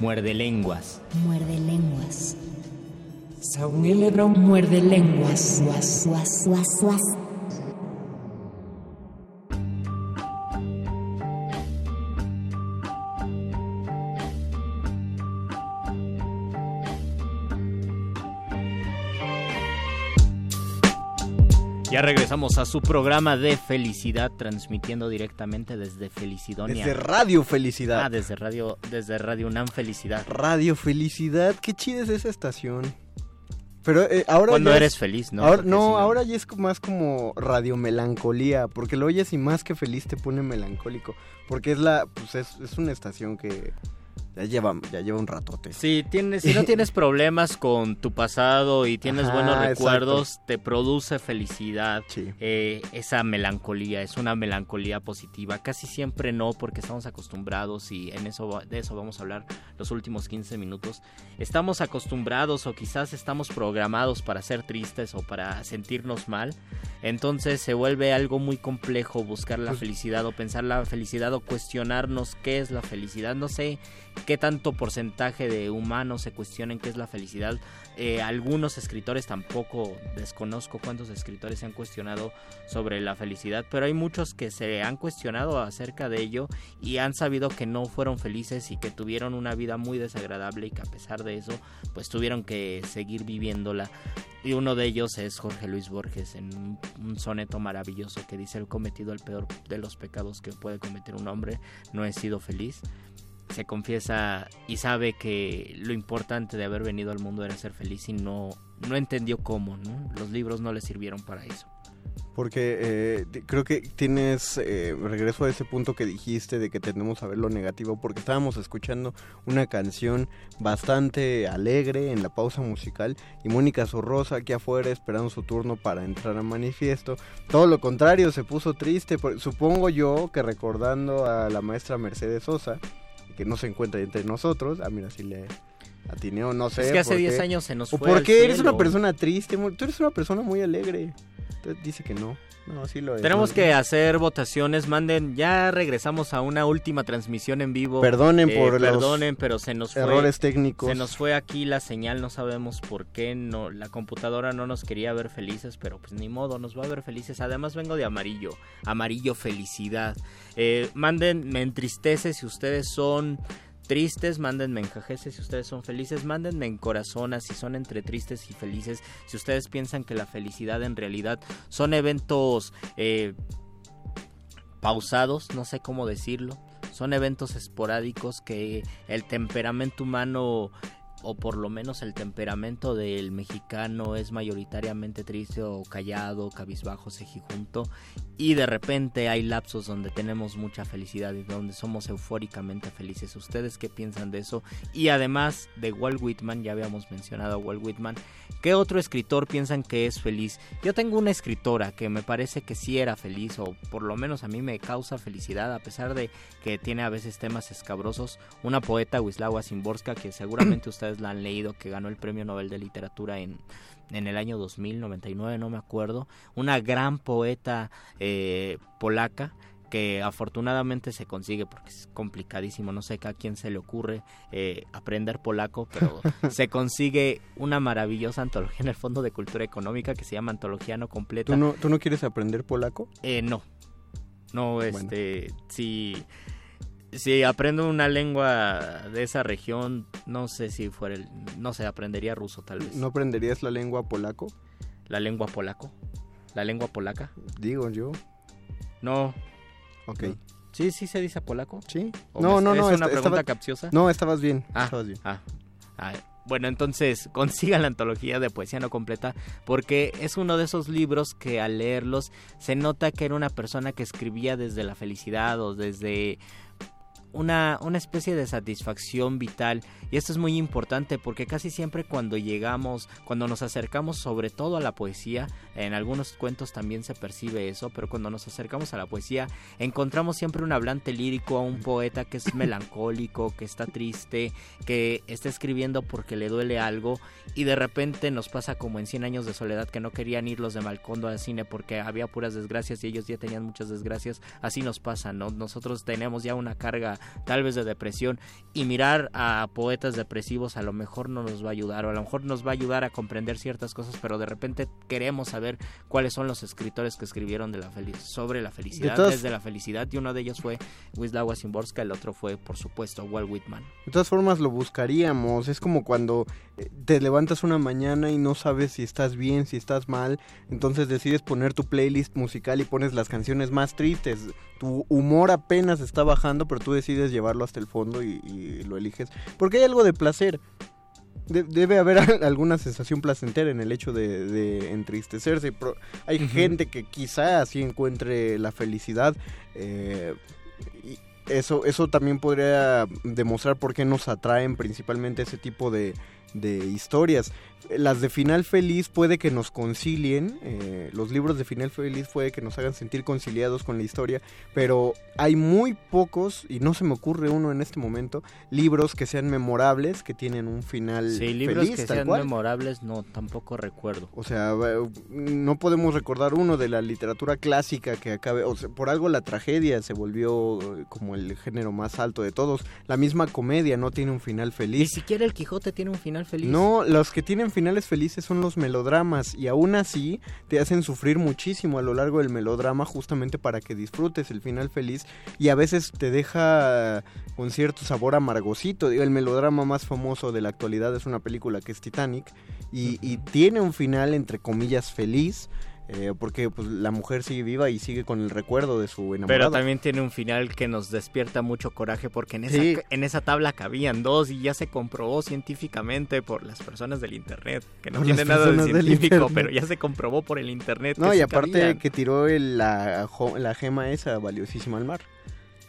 Muerde lenguas. Muerde lenguas. Muerde lenguas. Guas, guas, guas, Ya regresamos a su programa de felicidad, transmitiendo directamente desde Felicidonia. Desde Radio Felicidad. Ah, desde Radio, desde Radio UNAM Felicidad. Radio Felicidad, qué chida es esa estación. Pero eh, ahora Cuando eres es- feliz, ¿no? Ahora, no, ahora ya es más como radio melancolía, porque lo oyes y más que feliz te pone melancólico, porque es la, pues es, es una estación que ya lleva, ya lleva un ratote. Si, tienes, si no tienes problemas con tu pasado y tienes Ajá, buenos exacto. recuerdos, te produce felicidad. Sí. Eh, esa melancolía es una melancolía positiva. Casi siempre no, porque estamos acostumbrados y en eso de eso vamos a hablar los últimos 15 minutos. Estamos acostumbrados o quizás estamos programados para ser tristes o para sentirnos mal. Entonces se vuelve algo muy complejo buscar la Pues- felicidad o pensar la felicidad o cuestionarnos qué es la felicidad. No sé qué tanto porcentaje de humanos se cuestionen qué es la felicidad. Eh, algunos escritores tampoco desconozco cuántos escritores se han cuestionado sobre la felicidad, pero hay muchos que se han cuestionado acerca de ello y han sabido que no fueron felices y que tuvieron una vida muy desagradable y que a pesar de eso pues tuvieron que seguir viviéndola. Y uno de ellos es Jorge Luis Borges en un, soneto maravilloso que dice he cometido el peor de los pecados que puede cometer un hombre, no he sido feliz se confiesa y sabe que lo importante de haber venido al mundo era ser feliz y no, no entendió cómo, ¿no? Los libros no le sirvieron para eso. Porque eh, creo que tienes, eh, regreso a ese punto que dijiste de que tendemos a ver lo negativo, porque estábamos escuchando una canción bastante alegre en la pausa musical y Mónica Sorrosa aquí afuera esperando su turno para entrar a manifiesto. Todo lo contrario, se puso triste, supongo yo que recordando a la maestra Mercedes Sosa, que no se encuentra entre nosotros, ah mira, si le atiné o no sé. es que hace por 10 qué. años se nos ¿O fue por al qué eres cielo. una persona triste? Tú eres una persona muy alegre. Entonces dice que no. No, sí lo es. Tenemos que hacer votaciones, manden, ya regresamos a una última transmisión en vivo. Perdonen Eh, por los perdonen, pero se nos fue errores técnicos. Se nos fue aquí la señal, no sabemos por qué, no la computadora no nos quería ver felices, pero pues ni modo, nos va a ver felices. Además vengo de amarillo, amarillo felicidad. Eh, manden, me entristece si ustedes son tristes, mándenme en jajese si ustedes son felices, mándenme en corazonas si son entre tristes y felices, si ustedes piensan que la felicidad en realidad son eventos eh, pausados, no sé cómo decirlo, son eventos esporádicos que el temperamento humano o por lo menos el temperamento del mexicano es mayoritariamente triste o callado, cabizbajo, cejijunto y de repente hay lapsos donde tenemos mucha felicidad y donde somos eufóricamente felices. ¿Ustedes qué piensan de eso? Y además de Walt Whitman, ya habíamos mencionado a Walt Whitman, ¿qué otro escritor piensan que es feliz? Yo tengo una escritora que me parece que sí era feliz o por lo menos a mí me causa felicidad a pesar de que tiene a veces temas escabrosos, una poeta Wisława Szymborska que seguramente ustedes la han leído que ganó el Premio Nobel de Literatura en en el año 2099, no me acuerdo, una gran poeta eh, polaca que afortunadamente se consigue porque es complicadísimo, no sé a quién se le ocurre eh, aprender polaco, pero se consigue una maravillosa antología en el Fondo de Cultura Económica que se llama Antología No Completa. ¿Tú no, ¿Tú no quieres aprender polaco? Eh, no, no, este, si, si aprendo una lengua de esa región, no sé si fuera el, no sé, aprendería ruso tal vez. ¿No aprenderías la lengua polaco? La lengua polaco, la lengua polaca. Digo yo. No. Ok. No. Sí, sí se dice polaco. Sí. ¿O No, me- no, ¿Es no. una esta- pregunta estaba- capciosa? No, estabas bien. Ah, estabas bien. ah, ah, bueno, entonces consigan la antología de poesía no completa porque es uno de esos libros que al leerlos se nota que era una persona que escribía desde la felicidad o desde una, una especie de satisfacción vital. Y esto es muy importante porque casi siempre cuando llegamos, cuando nos acercamos sobre todo a la poesía, en algunos cuentos también se percibe eso, pero cuando nos acercamos a la poesía encontramos siempre un hablante lírico, a un poeta que es melancólico, que está triste, que está escribiendo porque le duele algo y de repente nos pasa como en 100 años de soledad que no querían ir los de Malcondo al cine porque había puras desgracias y ellos ya tenían muchas desgracias, así nos pasa, ¿no? Nosotros tenemos ya una carga tal vez de depresión, y mirar a poetas depresivos a lo mejor no nos va a ayudar, o a lo mejor nos va a ayudar a comprender ciertas cosas, pero de repente queremos saber cuáles son los escritores que escribieron de la sobre la felicidad, desde la felicidad, y uno de ellos fue Wisława Szymborska, el otro fue, por supuesto, Walt Whitman. De todas formas lo buscaríamos, es como cuando eh, te levantas una mañana y no sabes si estás bien, si estás mal, entonces decides poner tu playlist musical y pones las canciones más tristes. Tu humor apenas está bajando, pero tú decides llevarlo hasta el fondo y, lo eliges. Porque hay algo de placer. debe haber alguna sensación placentera en el hecho de, entristecerse. hay gente que quizá así encuentre la felicidad. Eh, y eso, eso también podría demostrar por qué nos atraen principalmente ese tipo de, de historias. Las de final feliz puede que nos concilien, eh, los libros de final feliz puede que nos hagan sentir conciliados con la historia, pero hay muy pocos, y no se me ocurre uno en este momento, libros que sean memorables, que tienen un final sí, libros que sean memorables, no, tampoco recuerdo. O sea, no podemos recordar uno de la literatura clásica que acabe, o sea, por algo la tragedia se volvió eh, como el género más alto de todos. La misma comedia no tiene un final feliz. Ni siquiera el Quijote tiene un final feliz. No, los que tienen finales felices son los melodramas y aún así te hacen sufrir muchísimo a lo largo del melodrama justamente para que disfrutes el final feliz y a veces te deja con cierto sabor amargosito. El melodrama más famoso de la actualidad es una película que es Titanic y, y tiene un final entre comillas feliz eh, porque pues la mujer sigue viva y sigue con el recuerdo de su enamorado. Pero también tiene un final que nos despierta mucho coraje porque en esa, en esa tabla cabían dos y ya se comprobó científicamente por las personas del internet, que no tiene nada de científico, pero ya se comprobó por el internet. No, y aparte que tiró la, la gema esa valiosísima al mar.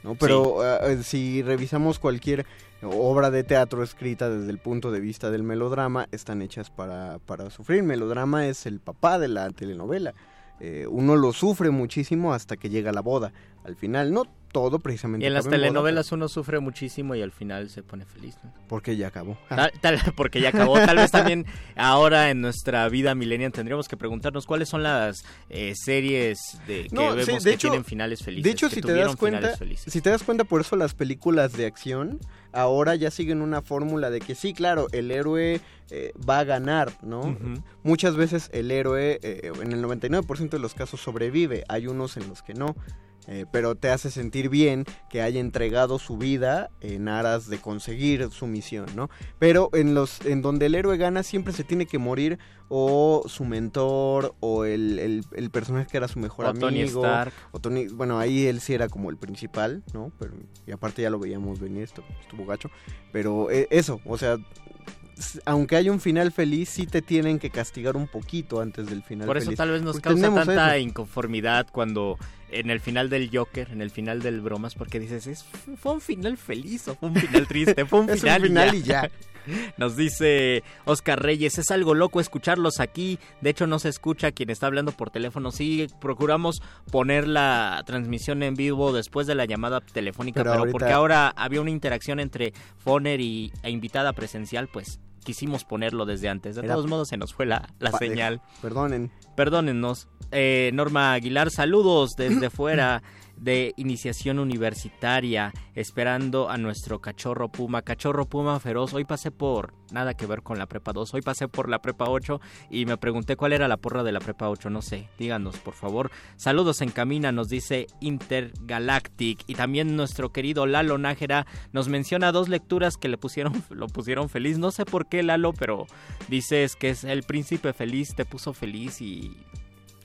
¿No? Pero eh, si revisamos cualquier obra de teatro escrita desde el punto de vista del melodrama, están hechas para, para sufrir. Melodrama es el papá de la telenovela. Eh, uno lo sufre muchísimo hasta que llega la boda. Al final, no todo precisamente. Y en las telenovelas uno sufre muchísimo y al final se pone feliz. Porque ya acabó. Tal, porque ya acabó. Tal vez también ahora en nuestra vida millennial tendríamos que preguntarnos cuáles son las eh, series de, que vemos que tienen finales felices. De hecho, si te das cuenta, si te das cuenta, por eso las películas de acción ahora ya siguen una fórmula de que sí, claro, el héroe eh, va a ganar, ¿no? Muchas veces el héroe, eh, en el 99% de los casos sobrevive. Hay unos en los que no. Eh, pero te hace sentir bien que haya entregado su vida en aras de conseguir su misión, ¿no? Pero en los en donde el héroe gana siempre se tiene que morir o su mentor o el, el, personaje que era su mejor amigo. Tony Stark. O Tony, bueno, ahí él sí era como el principal, ¿no? Pero y aparte ya lo veíamos venir, esto estuvo gacho, pero eh, eso, o sea, aunque haya un final feliz, sí te tienen que castigar un poquito antes del final Por eso tal vez nos causa tanta inconformidad cuando en el final del Joker, en el final del Bromas, porque dices, ¿es, ¿fue un final feliz o fue un final triste? Fue un final, y ya. Nos dice Oscar Reyes, es algo loco escucharlos aquí. De hecho, no se escucha quien está hablando por teléfono. Sí, procuramos poner la transmisión en vivo después de la llamada telefónica, pero, porque ahora había una interacción entre Foner y, e invitada presencial, pues quisimos ponerlo desde antes. De todos modos se nos fue la, la señal. Perdonen. Perdónennos. Eh, Norma Aguilar, saludos desde fuera de iniciación universitaria, esperando a nuestro cachorro Puma. Cachorro Puma feroz, hoy pasé por, nada que ver con la prepa 2, hoy pasé por la prepa 8 y me pregunté cuál era la porra de la prepa 8, no sé, díganos por favor. Saludos en camina, nos dice Intergalactic y también nuestro querido Lalo Nájera nos menciona dos lecturas que le pusieron, lo pusieron feliz, no sé por qué Lalo, pero dices que es El Príncipe Feliz, te puso feliz y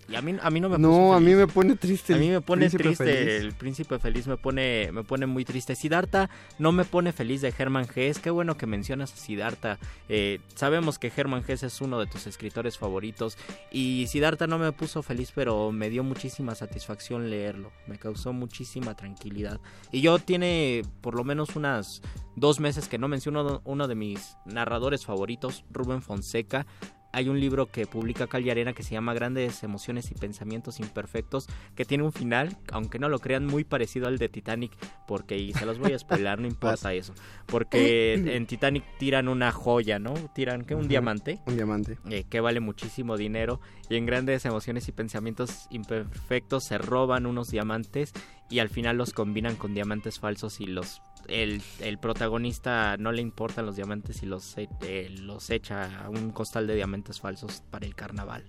y a mí, a mí no me No, a mí me pone triste. A mí me pone triste. El príncipe feliz me pone, me pone muy triste. Siddhartha no me pone feliz de Herman Hesse. Qué bueno que mencionas a Siddhartha. Eh, sabemos que Herman Hesse es uno de tus escritores favoritos. Y Siddhartha no me puso feliz, pero me dio muchísima satisfacción leerlo. Me causó muchísima tranquilidad. Y yo tiene por lo menos unas dos meses que no menciono uno de mis narradores favoritos, Rubén Fonseca hay un libro que publica Cal Arena que se llama Grandes Emociones y Pensamientos Imperfectos, que tiene un final, aunque no lo crean, muy parecido al de Titanic, porque, y se los voy a spoiler, no importa eso, porque en Titanic tiran una joya, ¿no? Tiran, ¿qué? Un diamante. Un diamante. Eh, que vale muchísimo dinero, y en Grandes Emociones y Pensamientos Imperfectos se roban unos diamantes y al final los combinan con diamantes falsos y los el, el protagonista no le importan los diamantes y los, eh, los echa a un costal de diamantes falsos para el carnaval.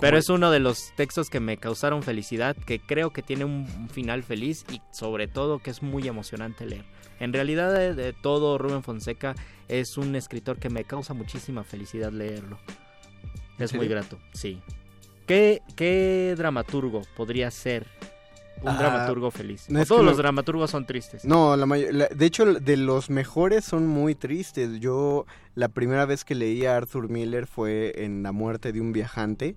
Pero es uno de los textos que me causaron felicidad, que creo que tiene un final feliz y sobre todo que es muy emocionante leer. En realidad de, todo Rubén Fonseca es un escritor que me causa muchísima felicidad leerlo. Es muy grato, sí. ¿Qué, ¿Qué dramaturgo podría ser un ah, dramaturgo feliz. todos los dramaturgos son tristes. No, la, de hecho de los mejores son muy tristes. Yo la primera vez que leí a Arthur Miller fue en La muerte de un viajante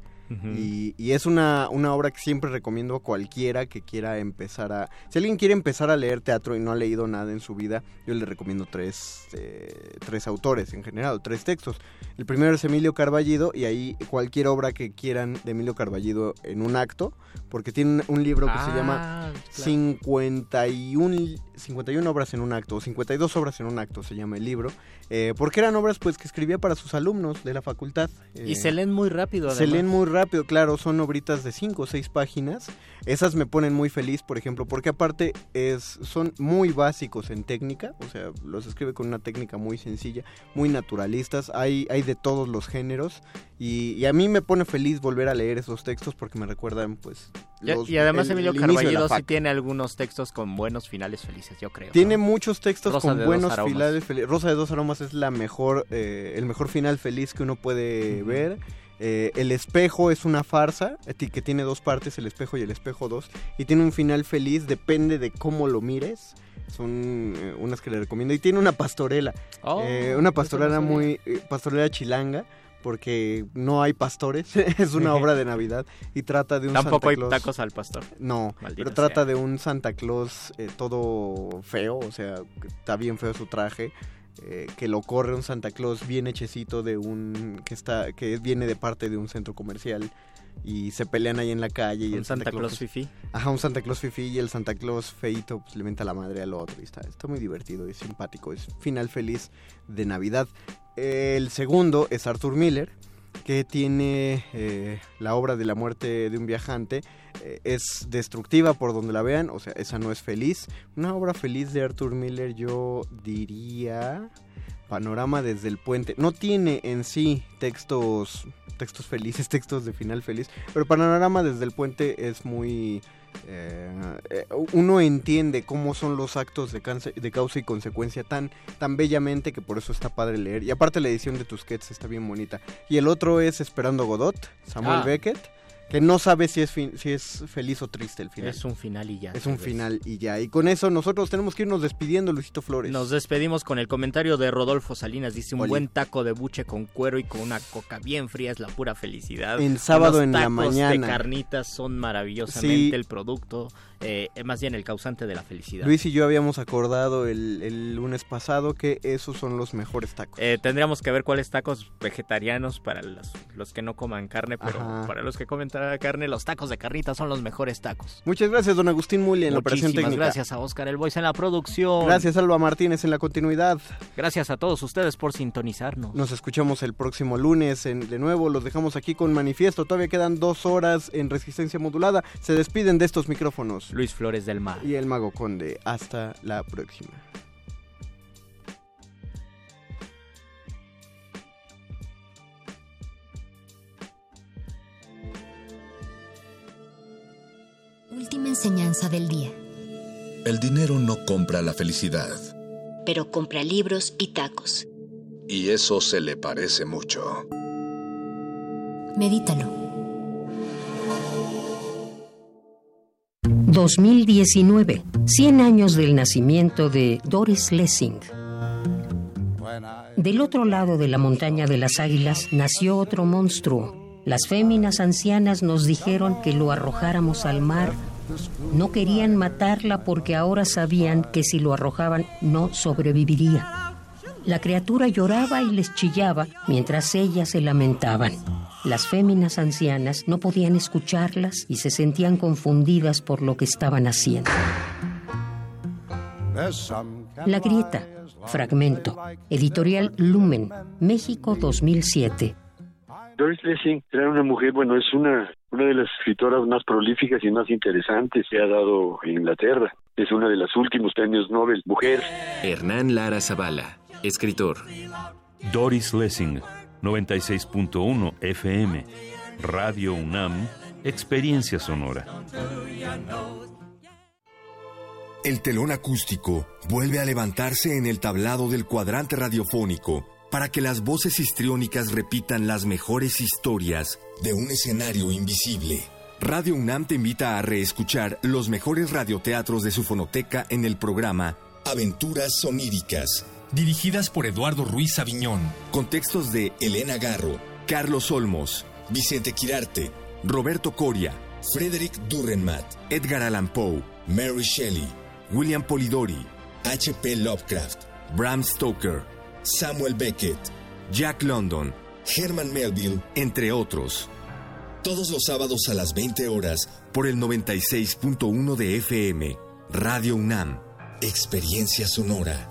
y, es una, una, obra que siempre recomiendo a cualquiera que quiera empezar a... Si alguien quiere empezar a leer teatro y no ha leído nada en su vida, yo le recomiendo tres, eh, tres autores en general, tres textos. El primero es Emilio Carballido y ahí cualquier obra que quieran de Emilio Carballido en un acto, porque tiene un libro que se llama ah, claro. 51 51 obras en un acto, o 52 obras en un acto se llama el libro, eh, porque eran obras pues que escribía para sus alumnos de la facultad. y se leen muy rápido. Además. Se leen muy rápido, claro, son obritas de 5 o 6 páginas. Esas me ponen muy feliz, por ejemplo, porque aparte es, son muy básicos en técnica, o sea, los escribe con una técnica muy sencilla, muy naturalistas, hay, hay de todos los géneros, y, a mí me pone feliz volver a leer esos textos porque me recuerdan pues... y además Emilio Carballido sí tiene algunos textos con buenos finales felices yo creo. Tiene muchos textos con buenos finales felices. Rosa de dos aromas es la mejor, eh, el mejor final feliz que uno puede ver. Eh, el espejo es una farsa eh, que tiene dos partes, el espejo y el espejo 2, y tiene un final feliz, depende de cómo lo mires. Son unas que le recomiendo. Y tiene una pastorela, oh, una pastorela muy, pastorela chilanga, porque no hay pastores, es una obra de Navidad y trata de un Tampoco hay tacos al pastor. No, pero trata de un Santa Claus eh, todo feo, o sea, está bien feo su traje. Eh, que lo corre un Santa Claus bien hechecito de un que está que viene de parte de un centro comercial y se pelean ahí en la calle y el Santa, Claus, fifi ajá un Santa Claus fifi y el Santa Claus feito pues le menta la madre al otro y está está muy divertido y simpático. Es final feliz de Navidad. El segundo es Arthur Miller, que tiene eh, la obra de la muerte de un viajante. Eh, es destructiva por donde la vean, o sea, esa no es feliz. Una obra feliz de Arthur Miller yo diría... Panorama desde el puente. No tiene en sí textos, textos felices, textos de final feliz, pero Panorama desde el puente es muy eh, eh, uno entiende cómo son los actos de, de, causa y consecuencia tan, tan bellamente que por eso está padre leer. Y aparte la edición de Tusquets está bien bonita. Y el otro es Esperando Godot, Samuel ah. Beckett que no sabe si es, si es feliz o triste el final. Es un final y ya. Es un final y ya. Y con eso nosotros tenemos que irnos despidiendo, Luisito Flores. Nos despedimos con el comentario de Rodolfo Salinas. Dice, un buen taco de buche con cuero y con una coca bien fría es la pura felicidad. En sábado en la mañana. de carnitas son maravillosamente el producto. Eh, más bien el causante de la felicidad. Luis y yo habíamos acordado el, lunes pasado que esos son los mejores tacos. Eh, tendríamos que ver cuáles tacos vegetarianos para los, los que no coman carne, pero para los que comen carne, los tacos de carnita son los mejores tacos. Muchas gracias, don Agustín Muli, en la operación técnica. gracias a Oscar El Voice en la producción. Gracias, Alba Martínez, en la continuidad. Gracias a todos ustedes por sintonizarnos. Nos escuchamos el próximo lunes en, de nuevo. Los dejamos aquí con manifiesto. Todavía quedan dos horas en resistencia modulada. Se despiden de estos micrófonos. Luis Flores del Mar. Y el Mago Conde. Hasta la próxima. Última enseñanza del día. El dinero no compra la felicidad. Pero compra libros y tacos. Y eso se le parece mucho. Medítalo. 2019, 100 años del nacimiento de Doris Lessing. Del otro lado de la montaña de las águilas nació otro monstruo. Las féminas ancianas nos dijeron que lo arrojáramos al mar. No querían matarla porque ahora sabían que si lo arrojaban no sobreviviría. La criatura lloraba y les chillaba mientras ellas se lamentaban. Las féminas ancianas no podían escucharlas y se sentían confundidas por lo que estaban haciendo. La grieta, fragmento, editorial Lumen, México 2007. Doris Lessing era una mujer, bueno, es una, una de las escritoras más prolíficas y más interesantes que ha dado Inglaterra. es uno de los últimos premios Nobel mujer. Hernán Lara Zavala, escritor. Doris Lessing, 96.1 FM. Radio UNAM, Experiencia Sonora. El telón acústico vuelve a levantarse en el tablado del cuadrante radiofónico para que las voces histriónicas repitan las mejores historias de un escenario invisible. Radio UNAM te invita a reescuchar los mejores radioteatros de su fonoteca en el programa Aventuras Soníricas. Dirigidas por Eduardo Ruiz Aviñón. Con textos de Elena Garro, Carlos Olmos, Vicente Quirarte, Roberto Coria, Frederick Durrenmatt, Edgar Allan Poe, Mary Shelley, William Polidori, H.P. Lovecraft, Bram Stoker, Samuel Beckett, Jack London, Herman Melville, entre otros. Todos los sábados a las 20 horas por el 96.1 de FM, Radio UNAM, Experiencia Sonora.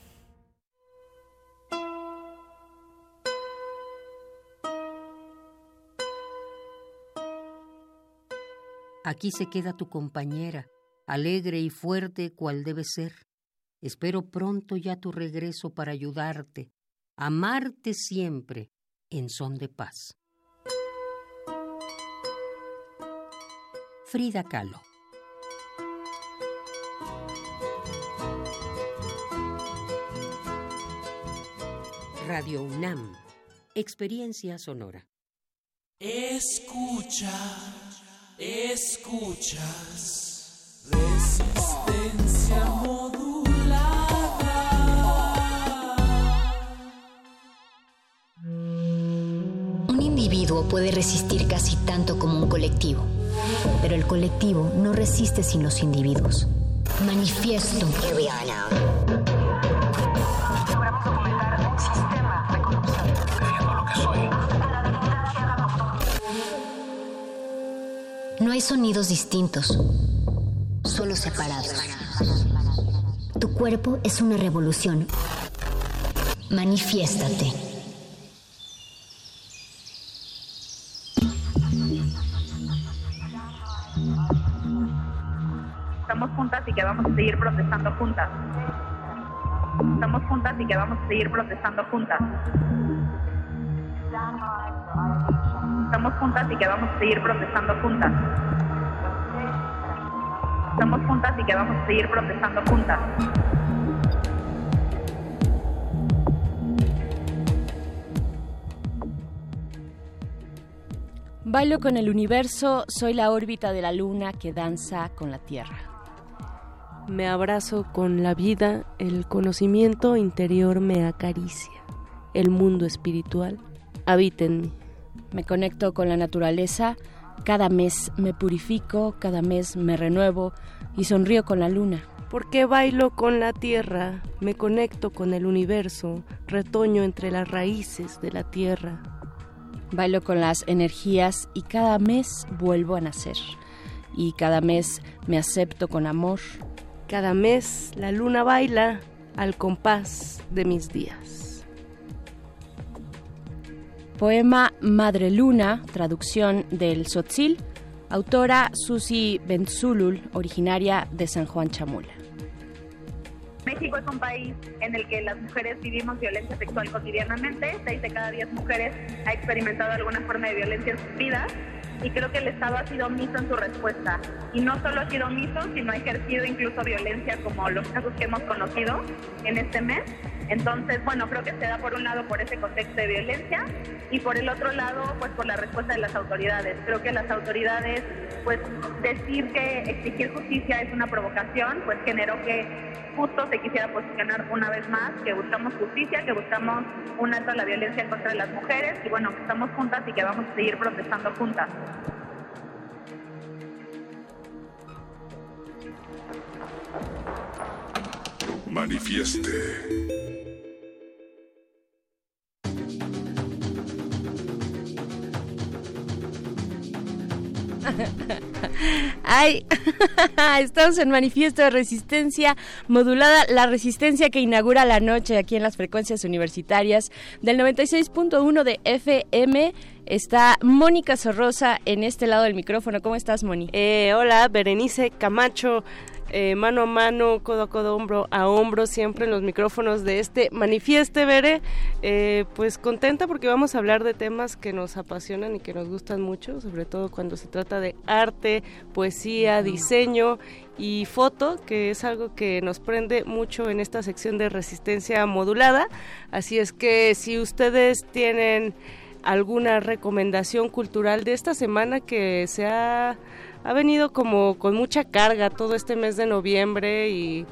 Aquí se queda tu compañera, alegre y fuerte cual debe ser. Espero pronto ya tu regreso para ayudarte, amarte siempre en son de paz. Frida Kahlo Radio UNAM Experiencia Sonora Escucha Escuchas resistencia modulada. Un individuo puede resistir casi tanto como un colectivo, pero el colectivo no resiste sin los individuos. Manifiesto. Logramos No hay sonidos distintos, solo separados. Tu cuerpo es una revolución. Manifiéstate. Estamos juntas y que vamos a seguir protestando juntas. Estamos juntas y que vamos a seguir protestando juntas. Estamos juntas y que vamos a seguir protestando juntas. Estamos juntas y que vamos a seguir protestando juntas. Bailo con el universo, soy la órbita de la luna que danza con la Tierra. Me abrazo con la vida, el conocimiento interior me acaricia. El mundo espiritual habita en mí. Me conecto con la naturaleza, cada mes me purifico, cada mes me renuevo y sonrío con la luna. Porque bailo con la tierra, me conecto con el universo, retoño entre las raíces de la tierra. Bailo con las energías y cada mes vuelvo a nacer. Y cada mes me acepto con amor. Cada mes la luna baila al compás de mis días. Poema Madre Luna, traducción del Sotzil, autora Susi Benzulul, originaria de San Juan Chamula. México es un país en el que las mujeres vivimos violencia sexual cotidianamente. Seis de cada diez mujeres ha experimentado alguna forma de violencia en sus vidas. Y creo que el Estado ha sido omiso en su respuesta. Y no solo ha sido omiso, sino ha ejercido incluso violencia como los casos que hemos conocido en este mes. Entonces, bueno, creo que se da por un lado por ese contexto de violencia y por el otro lado, pues por la respuesta de las autoridades. Creo que las autoridades, pues decir que exigir justicia es una provocación, pues generó que justo se quisiera posicionar una vez más, que buscamos justicia, que buscamos un alto a la violencia contra las mujeres y bueno, que estamos juntas y que vamos a seguir protestando juntas. Manifieste. Ay, estamos en manifiesto de resistencia modulada, la resistencia que inaugura la noche aquí en las frecuencias universitarias del 96.1 de FM. Está Mónica Sorrosa en este lado del micrófono. ¿Cómo estás, Moni? Eh, hola, Berenice Camacho. Eh, mano a mano, codo a codo, hombro a hombro, siempre en los micrófonos de este Manifieste Veré. Eh, pues contenta porque vamos a hablar de temas que nos apasionan y que nos gustan mucho, sobre todo cuando se trata de arte, poesía, diseño y foto, que es algo que nos prende mucho en esta sección de resistencia modulada. Así es que si ustedes tienen alguna recomendación cultural de esta semana que sea ha venido como con mucha carga todo este mes de noviembre y,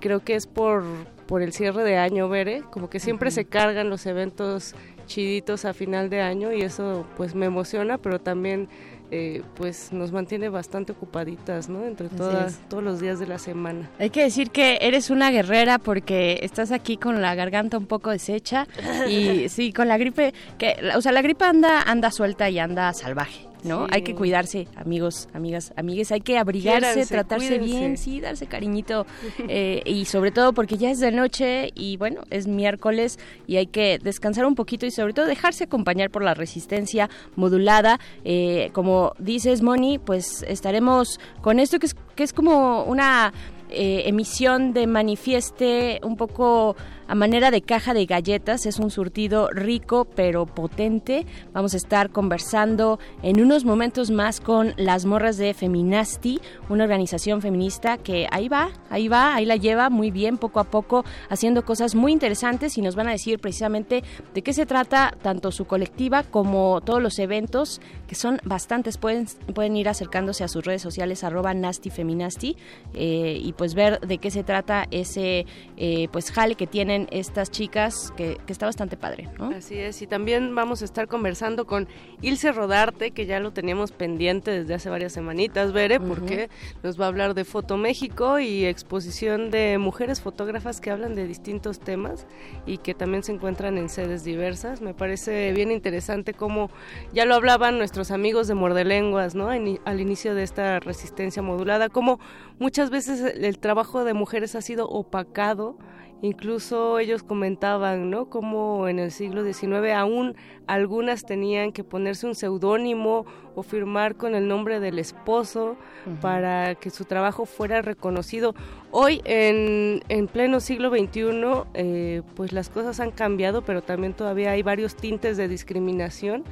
creo que es por, por el cierre de año, Bere, como que siempre se cargan los eventos chiditos a final de año y eso pues me emociona, pero también eh, pues nos mantiene bastante ocupaditas, ¿no? Entre todas, todos los días de la semana. Hay que decir que eres una guerrera porque estás aquí con la garganta un poco deshecha y sí, con la gripe, que, o sea, la gripe anda, anda suelta y anda salvaje. ¿No? Hay que cuidarse, amigos, amigas, amigues, hay que abrigarse, tratarse bien, sí, darse cariñito eh, y sobre todo porque ya es de noche y bueno, es miércoles y hay que descansar un poquito y sobre todo dejarse acompañar por la resistencia modulada. Eh, como dices, Moni, pues estaremos con esto que es, que es como una eh, emisión de manifieste un poco a manera de caja de galletas. Es un surtido rico pero potente. Vamos a estar conversando en unos momentos más con las morras de Feminasti, una organización feminista que ahí va, ahí va, ahí la lleva muy bien, poco a poco, haciendo cosas muy interesantes y nos van a decir precisamente de qué se trata tanto su colectiva como todos los eventos, que son bastantes. Pueden, pueden ir acercándose a sus redes sociales, arroba nastifeminasti, eh, y pues ver de qué se trata ese eh, pues jale que tienen estas chicas, que, está bastante padre, ¿no? Así es, y también vamos a estar conversando con Ilse Rodarte, que ya lo teníamos pendiente desde hace varias semanitas, Bere, porque nos va a hablar de Foto México y exposición de mujeres fotógrafas que hablan de distintos temas y que también se encuentran en sedes diversas. Me parece bien interesante cómo ya lo hablaban nuestros amigos de Mordelenguas, ¿no? al inicio de esta resistencia modulada, cómo muchas veces el trabajo de mujeres ha sido opacado Incluso ellos comentaban, ¿no? Como en el siglo XIX aún algunas tenían que ponerse un seudónimo o firmar con el nombre del esposo para que su trabajo fuera reconocido. Hoy, en, en pleno siglo XXI, eh, pues las cosas han cambiado, pero también todavía hay varios tintes de discriminación.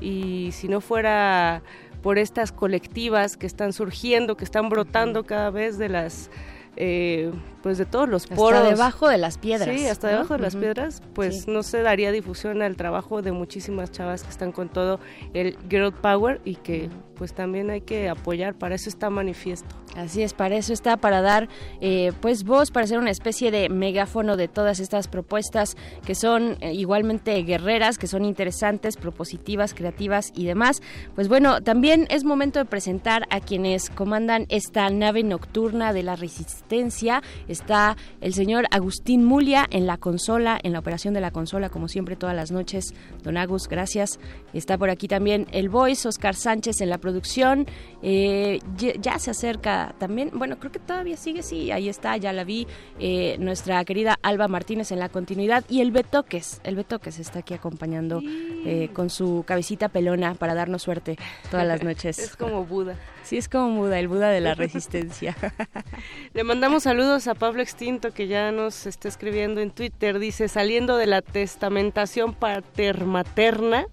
Y si no fuera por estas colectivas que están surgiendo, que están brotando cada vez de las eh, pues de todos los poros. Hasta debajo de las piedras. Sí, hasta debajo de las piedras, pues no se daría difusión al trabajo de muchísimas chavas que están con todo el Girl Power y que pues también hay que apoyar, para eso está manifiesto. Así es, para eso está, para dar eh, pues voz, para ser una especie de megáfono de todas estas propuestas que son eh, igualmente guerreras, que son interesantes, propositivas, creativas y demás. Pues bueno, también es momento de presentar a quienes comandan esta nave nocturna de la resistencia. Está el señor Agustín Mulia en la consola, en la operación de la consola, como siempre todas las noches. Don Agus, gracias. Está por aquí también el voice, Oscar Sánchez en la producción. Eh, ya se acerca también, bueno, creo que todavía sigue, sí, ahí está, ya la vi, eh, nuestra querida Alba Martínez en la continuidad y el Betoques, el Betoques está aquí acompañando eh, con su cabecita pelona para darnos suerte todas las noches. es como Buda. Sí, es como Buda, el Buda de la resistencia. Le mandamos saludos a Pablo Extinto que ya nos está escribiendo en Twitter, dice, saliendo de la testamentación patermaterna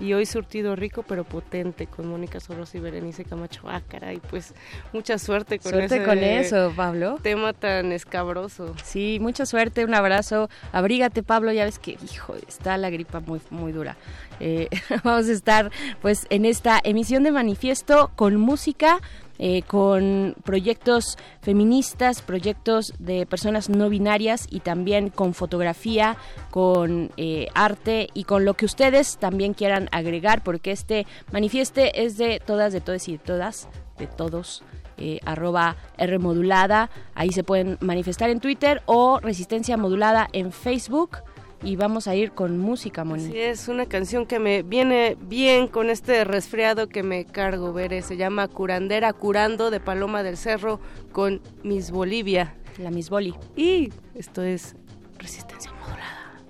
y hoy surtido rico pero potente con Mónica Soros y Berenice Camacho. Ah, caray, pues mucha suerte con, suerte con eso, Pablo. Tema tan escabroso. Sí, mucha suerte, un abrazo. Abrígate, Pablo, ya ves que, hijo, está la gripa muy, muy dura. Eh, vamos a estar pues en esta emisión de manifiesto con música eh, con proyectos feministas, proyectos de personas no binarias y también con fotografía, con eh, arte y con lo que ustedes también quieran agregar, porque este manifieste es de todas, de todas y de todas, de todos eh, arroba R modulada, ahí se pueden manifestar en Twitter o Resistencia Modulada en Facebook y vamos a ir con música, Moni. Sí, es una canción que me viene bien con este resfriado que me cargo, veré. Se llama Curandera Curando de Paloma del Cerro con Miss Bolivia. La Miss Boli. Y esto es Resistencia Modulada.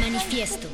Manifiesto.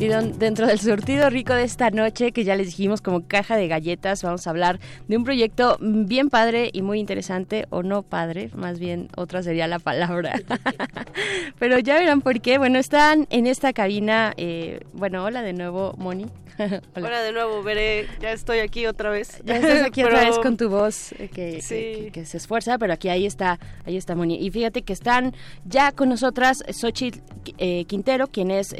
Y dentro del surtido rico de esta noche, que ya les dijimos como caja de galletas, vamos a hablar de un proyecto bien padre y muy interesante, o no padre, más bien otra sería la palabra. Pero ya verán por qué. Bueno, están en esta cabina, eh, bueno, hola de nuevo, Moni. hola. de nuevo, veré, ya estoy aquí otra vez. Ya estás aquí otra vez con tu voz eh, que, que, se esfuerza, pero aquí ahí está, ahí está Moni. Y fíjate que están ya con nosotras Xochitl eh, Quintero, quien es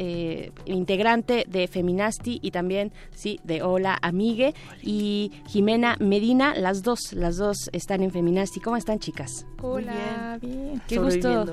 integrante de Feminasti y también, sí, de Hola Amigue y Jimena Medina, las dos, las dos están en Feminasti. ¿Cómo están, chicas? Hola, bien. Qué gusto.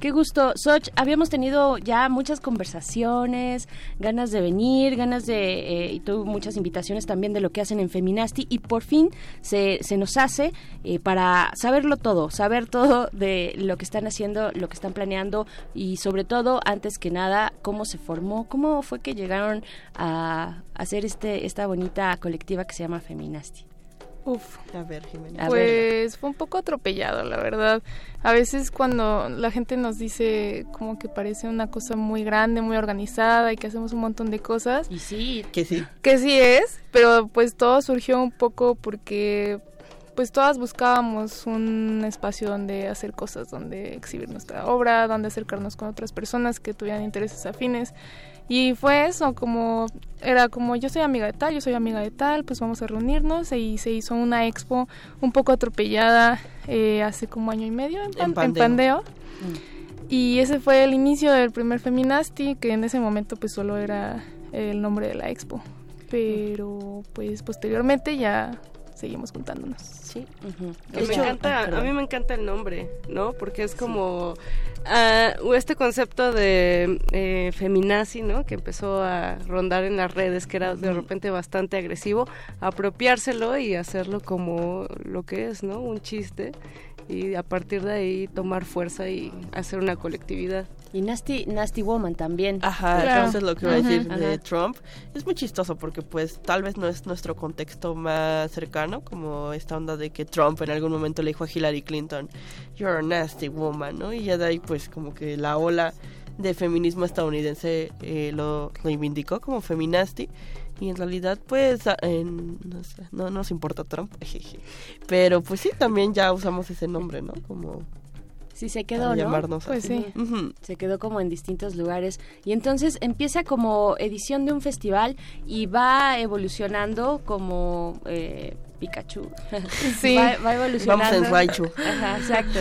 Qué gusto. Soch, habíamos tenido ya muchas conversaciones, ganas de venir, ganas de... Eh, y tuve muchas invitaciones también de lo que hacen en Feminasti y por fin se, se nos hace eh, para saberlo todo, saber todo de lo que están haciendo, lo que están planeando y sobre todo, antes que nada, cómo se formó, cómo fue que llegaron a hacer este, esta bonita colectiva que se llama Feminasti. Uf. A ver, Pues fue un poco atropellado, la verdad. A veces cuando la gente nos dice como que parece una cosa muy grande, muy organizada y que hacemos un montón de cosas. Y sí, que sí. Que sí es, pero pues todo surgió un poco porque pues todas buscábamos un espacio donde hacer cosas, donde exhibir nuestra obra, donde acercarnos con otras personas que tuvieran intereses afines. Y fue eso, como era como yo soy amiga de tal, yo soy amiga de tal, pues vamos a reunirnos y se hizo una expo un poco atropellada eh, hace como año y medio en, Pandeo. Mm. Y ese fue el inicio del primer Feminasti, que en ese momento pues solo era el nombre de la expo. Pero pues posteriormente ya seguimos juntándonos. Sí. me encanta, a mí me encanta el nombre, ¿no? Porque es como uh, este concepto de eh, feminazi, ¿no? Que empezó a rondar en las redes, que era de repente bastante agresivo, apropiárselo y hacerlo como lo que es, ¿no? Un chiste y a partir de ahí tomar fuerza y hacer una colectividad. Y Nasty, Nasty Woman también. Ajá, eso es lo que iba a decir de Trump. Es muy chistoso porque pues tal vez no es nuestro contexto más cercano, como esta onda de que Trump en algún momento le dijo a Hillary Clinton, you're a nasty woman, ¿no? Y ya de ahí pues como que la ola de feminismo estadounidense eh, lo reivindicó como feminasti y en realidad pues no, no nos importa Trump pero pues sí también ya usamos ese nombre no como Sí, se quedó, ¿no? Pues sí. Se quedó como en distintos lugares. Y entonces empieza como edición de un festival y va evolucionando como eh, Pikachu. Sí, va, evolucionando. Vamos en Raichu. Ajá, exacto.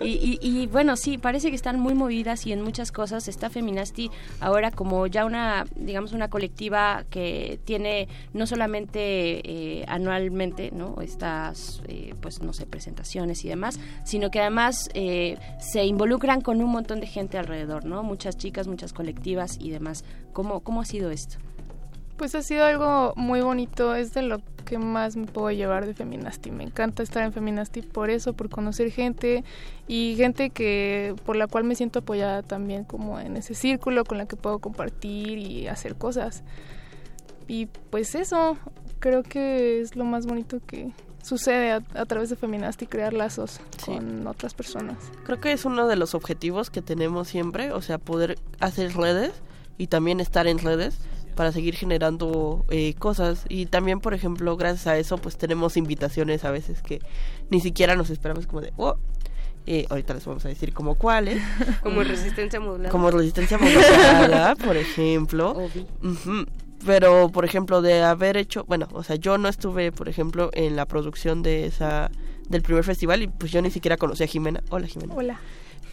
Y, y, bueno, sí, parece que están muy movidas y en muchas cosas. Está Feminasti ahora como ya una, digamos, una colectiva que tiene no solamente eh, anualmente, ¿no? Estas, eh, pues, no sé, presentaciones y demás, sino que además eh, se involucran con un montón de gente alrededor, ¿no? Muchas chicas, muchas colectivas y demás. ¿Cómo, cómo ha sido esto? Pues ha sido algo muy bonito, es de lo que más me puedo llevar de Feminasti. Me encanta estar en Feminasti por eso, por conocer gente y gente que por la cual me siento apoyada también como en ese círculo con la que puedo compartir y hacer cosas. Y pues eso, creo que es lo más bonito que sucede a, través de Feminasti, crear lazos con otras personas. Creo que es uno de los objetivos que tenemos siempre, o sea, poder hacer redes y también estar en redes para seguir generando eh, cosas. Y también por ejemplo gracias a eso pues tenemos invitaciones a veces que ni siquiera nos esperamos como de oh eh, ahorita les vamos a decir como cuáles como resistencia modulada. Como resistencia modulada por ejemplo. Pero por ejemplo de haber hecho bueno o sea yo no estuve por ejemplo en la producción de esa del primer festival y pues yo ni siquiera conocí a Jimena. Hola Jimena. Hola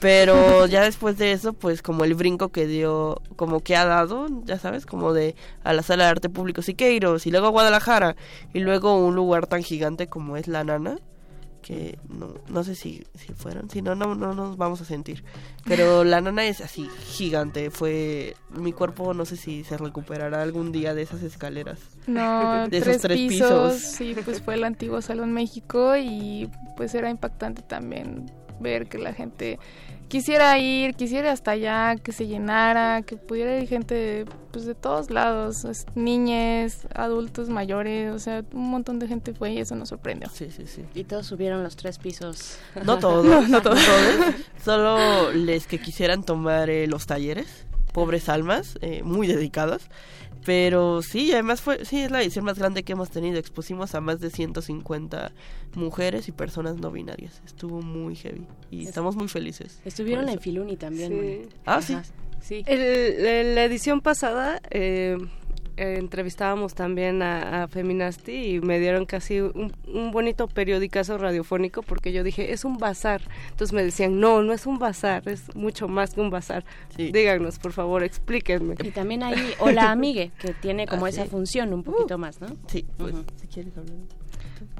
pero ya después de eso, pues como el brinco que dio, como que ha dado, ya sabes, como de a la sala de arte público Siqueiros y luego a Guadalajara y luego un lugar tan gigante como es La Nana, que no, no sé si, si fueron, si no, no, no nos vamos a sentir. Pero La Nana es así, gigante, fue, mi cuerpo no sé si se recuperará algún día de esas escaleras. No, de esos tres pisos, pisos. Sí, pues fue el antiguo Salón México y pues era impactante también ver que la gente quisiera ir, quisiera hasta allá, que se llenara, que pudiera ir gente pues de todos lados, es- niñes, adultos mayores, o sea, un montón de gente fue y eso nos sorprendió. Sí, sí, sí. Y todos subieron los tres pisos. No todos, no todos. todos. Solo les que quisieran tomar eh, los talleres, pobres almas, eh, muy dedicadas. Pero sí, además fue, sí, es la edición más grande que hemos tenido. Expusimos a más de 150 mujeres y personas no binarias. Estuvo muy heavy y estamos muy felices. Estuvieron en. Filuni también. Sí. Ah, sí. Sí. El- el- la edición pasada eh, eh, entrevistábamos también a, a Feminasti y me dieron casi un, un bonito periodicazo radiofónico porque yo dije, es un bazar. Entonces me decían, no, no es un bazar, es mucho más que un bazar. Díganos, por favor, explíquenme. Y también hay Hola Amigue, que tiene como Ah, esa sí. función un poquito más, ¿no? Sí, pues si quieres hablar.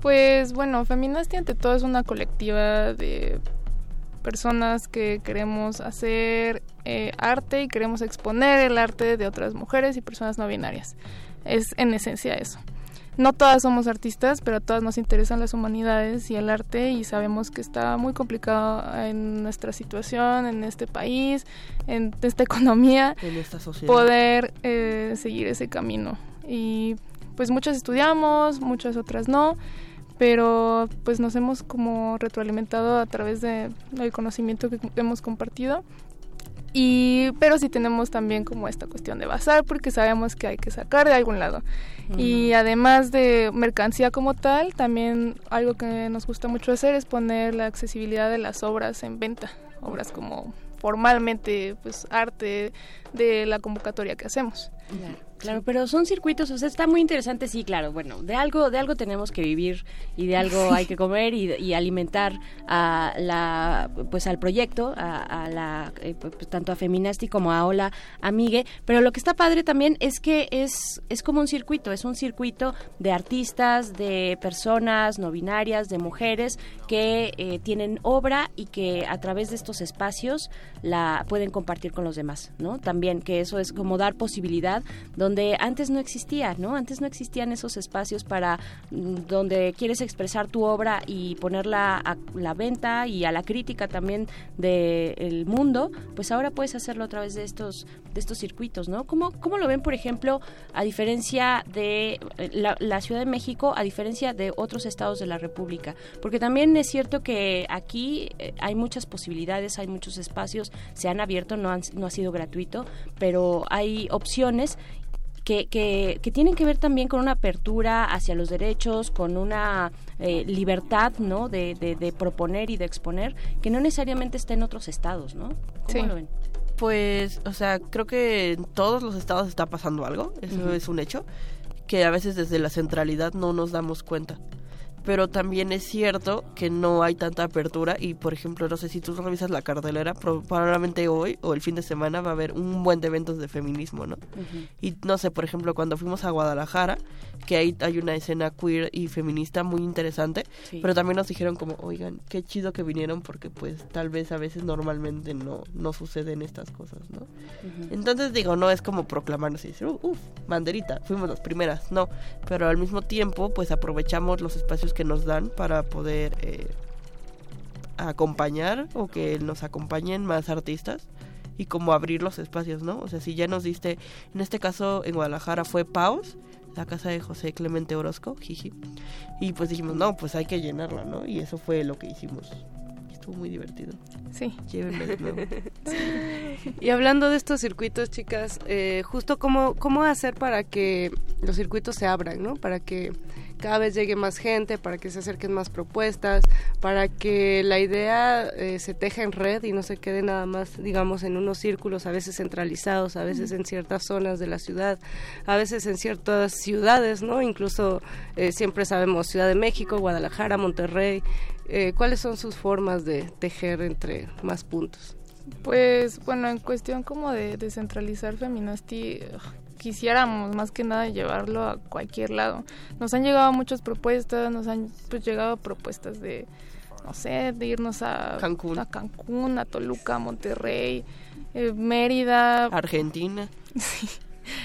Pues bueno, Feminasti ante todo es una colectiva de personas que queremos hacer eh, arte y queremos exponer el arte de otras mujeres y personas no binarias. Es en esencia eso. No todas somos artistas, pero a todas nos interesan las humanidades y el arte y sabemos que está muy complicado en nuestra situación, en este país, en esta economía, En esta sociedad. poder eh, seguir ese camino. Y pues muchas estudiamos, muchas otras no, pero pues nos hemos como retroalimentado a través de el conocimiento que hemos compartido. Y pero sí tenemos también como esta cuestión de bazar porque sabemos que hay que sacar de algún lado. Y además de mercancía como tal, también algo que nos gusta mucho hacer es poner la accesibilidad de las obras en venta, obras como formalmente pues arte de la convocatoria que hacemos. Claro, claro, pero son circuitos, o sea, está muy interesante, sí, claro, bueno, de algo, de algo tenemos que vivir y de algo hay que comer y, y alimentar a la, pues al proyecto, a, a la, eh, pues, tanto a Feminasti como a Hola Amigue, pero lo que está padre también es que es, es como un circuito, es un circuito de artistas, de personas no binarias, de mujeres que eh, tienen obra y que a través de estos espacios la pueden compartir con los demás, ¿no? También que eso es como dar posibilidad donde antes no existía, ¿no? Antes no existían esos espacios para mm, donde quieres expresar tu obra y ponerla a la venta y a la crítica también del mundo, pues ahora puedes hacerlo a través de estos de estos circuitos, ¿no? ¿Cómo, cómo lo ven, por ejemplo, a diferencia de eh, la, la Ciudad de México, a diferencia de otros estados de la República? Porque también es cierto que aquí eh, hay muchas posibilidades, hay muchos espacios, se han abierto, no, han- no ha sido gratuito, pero hay opciones que, que, que tienen que ver también con una apertura hacia los derechos, con una eh, libertad ¿no? De, de, de proponer y de exponer, que no necesariamente está en otros estados, ¿no? ¿Cómo Sí. lo ven? Pues, o sea, creo que en todos los estados está pasando algo, eso es un hecho, que a veces desde la centralidad no nos damos cuenta. Pero también es cierto que no hay tanta apertura y, por ejemplo, no sé si tú revisas la cartelera, pro- probablemente hoy o el fin de semana va a haber un buen de eventos de feminismo, ¿no? Y no sé, por ejemplo, cuando fuimos a Guadalajara, que ahí hay una escena queer y feminista muy interesante, Sí. pero también nos dijeron como, oigan, qué chido que vinieron porque pues tal vez a veces normalmente no, no suceden estas cosas, ¿no? Entonces digo, no es como proclamarnos y decir, "Uh, uff, banderita, fuimos las primeras, no, pero al mismo tiempo pues aprovechamos los espacios que nos dan para poder eh, acompañar o que nos acompañen más artistas y como abrir los espacios, ¿no? O sea, si ya nos diste, en este caso en Guadalajara fue Paus, la casa de José Clemente Orozco, jiji, y pues dijimos, no, pues hay que llenarla, ¿no? Y eso fue lo que hicimos. Estuvo muy divertido. Sí. Llévenme de nuevo. Y hablando de estos circuitos, chicas, eh, justo cómo, cómo hacer para que los circuitos se abran, ¿no? Para que cada vez llegue más gente, para que se acerquen más propuestas, para que la idea eh, se teja en red y no se quede nada más, digamos, en unos círculos, a veces centralizados, a veces en ciertas zonas de la ciudad, a veces en ciertas ciudades, ¿no? Incluso eh, siempre sabemos Ciudad de México, Guadalajara, Monterrey. Eh, ¿Cuáles son sus formas de tejer entre más puntos? Pues bueno, en cuestión como de descentralizar Feminasti, quisiéramos más que nada llevarlo a cualquier lado. Nos han llegado muchas propuestas, nos han pues llegado propuestas de, no sé, de irnos a Cancún. a, Cancún, a Toluca, a Monterrey, eh, Mérida. Argentina. Sí,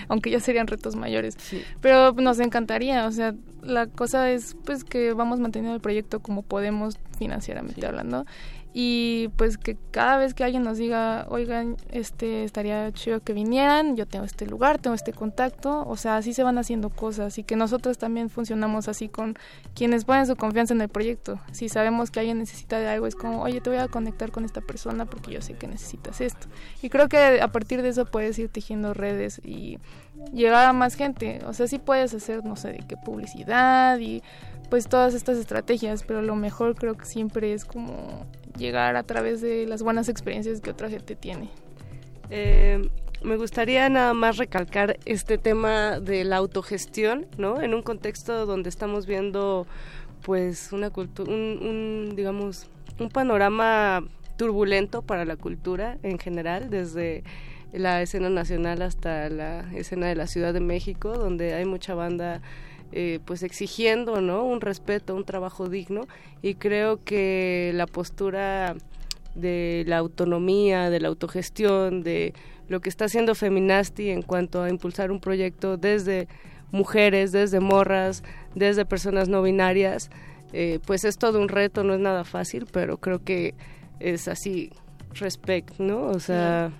aunque ya serían retos mayores. Pero nos encantaría, o sea, la cosa es pues que vamos manteniendo el proyecto como podemos financieramente hablando y pues que cada vez que alguien nos diga, oigan, este estaría chido que vinieran, yo tengo este lugar, tengo este contacto, o sea, así se van haciendo cosas y que nosotros también funcionamos así con quienes ponen su confianza en el proyecto. Si sabemos que alguien necesita de algo, es como, oye, te voy a conectar con esta persona porque yo sé que necesitas esto. Y creo que a partir de eso puedes ir tejiendo redes y llegar a más gente. O sea, sí puedes hacer, no sé, de qué publicidad y pues todas estas estrategias, pero lo mejor creo que siempre es como llegar a través de las buenas experiencias que otra gente tiene. Eh, me gustaría nada más recalcar este tema de la autogestión, ¿no? En un contexto donde estamos viendo, pues, una cultura, un, digamos, un panorama turbulento para la cultura en general, desde la escena nacional hasta la escena de la Ciudad de México, donde hay mucha banda eh, pues exigiendo no un respeto un trabajo digno. Y creo que la postura de la autonomía de la autogestión de lo que está haciendo Feminasti en cuanto a impulsar un proyecto desde mujeres desde morras desde personas no binarias eh, pues es todo un reto no es nada fácil pero creo que es así respect no o sea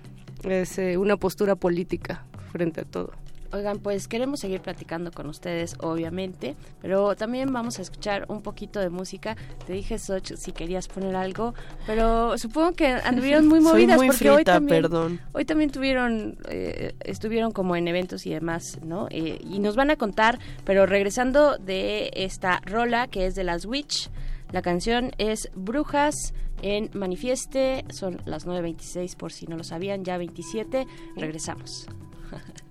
es eh, una postura política frente a todo Oigan, pues queremos seguir platicando con ustedes, obviamente, pero también vamos a escuchar un poquito de música. Te dije, Soch, si querías poner algo, pero supongo que anduvieron muy movidas muy porque frita, hoy también, perdón. hoy también tuvieron, eh, estuvieron como en eventos y demás, ¿no? Eh, y nos van a contar, pero regresando de esta rola que es de las Witch, la canción es Brujas en Manifieste, son las 9.26 por si no lo sabían, ya 27, regresamos.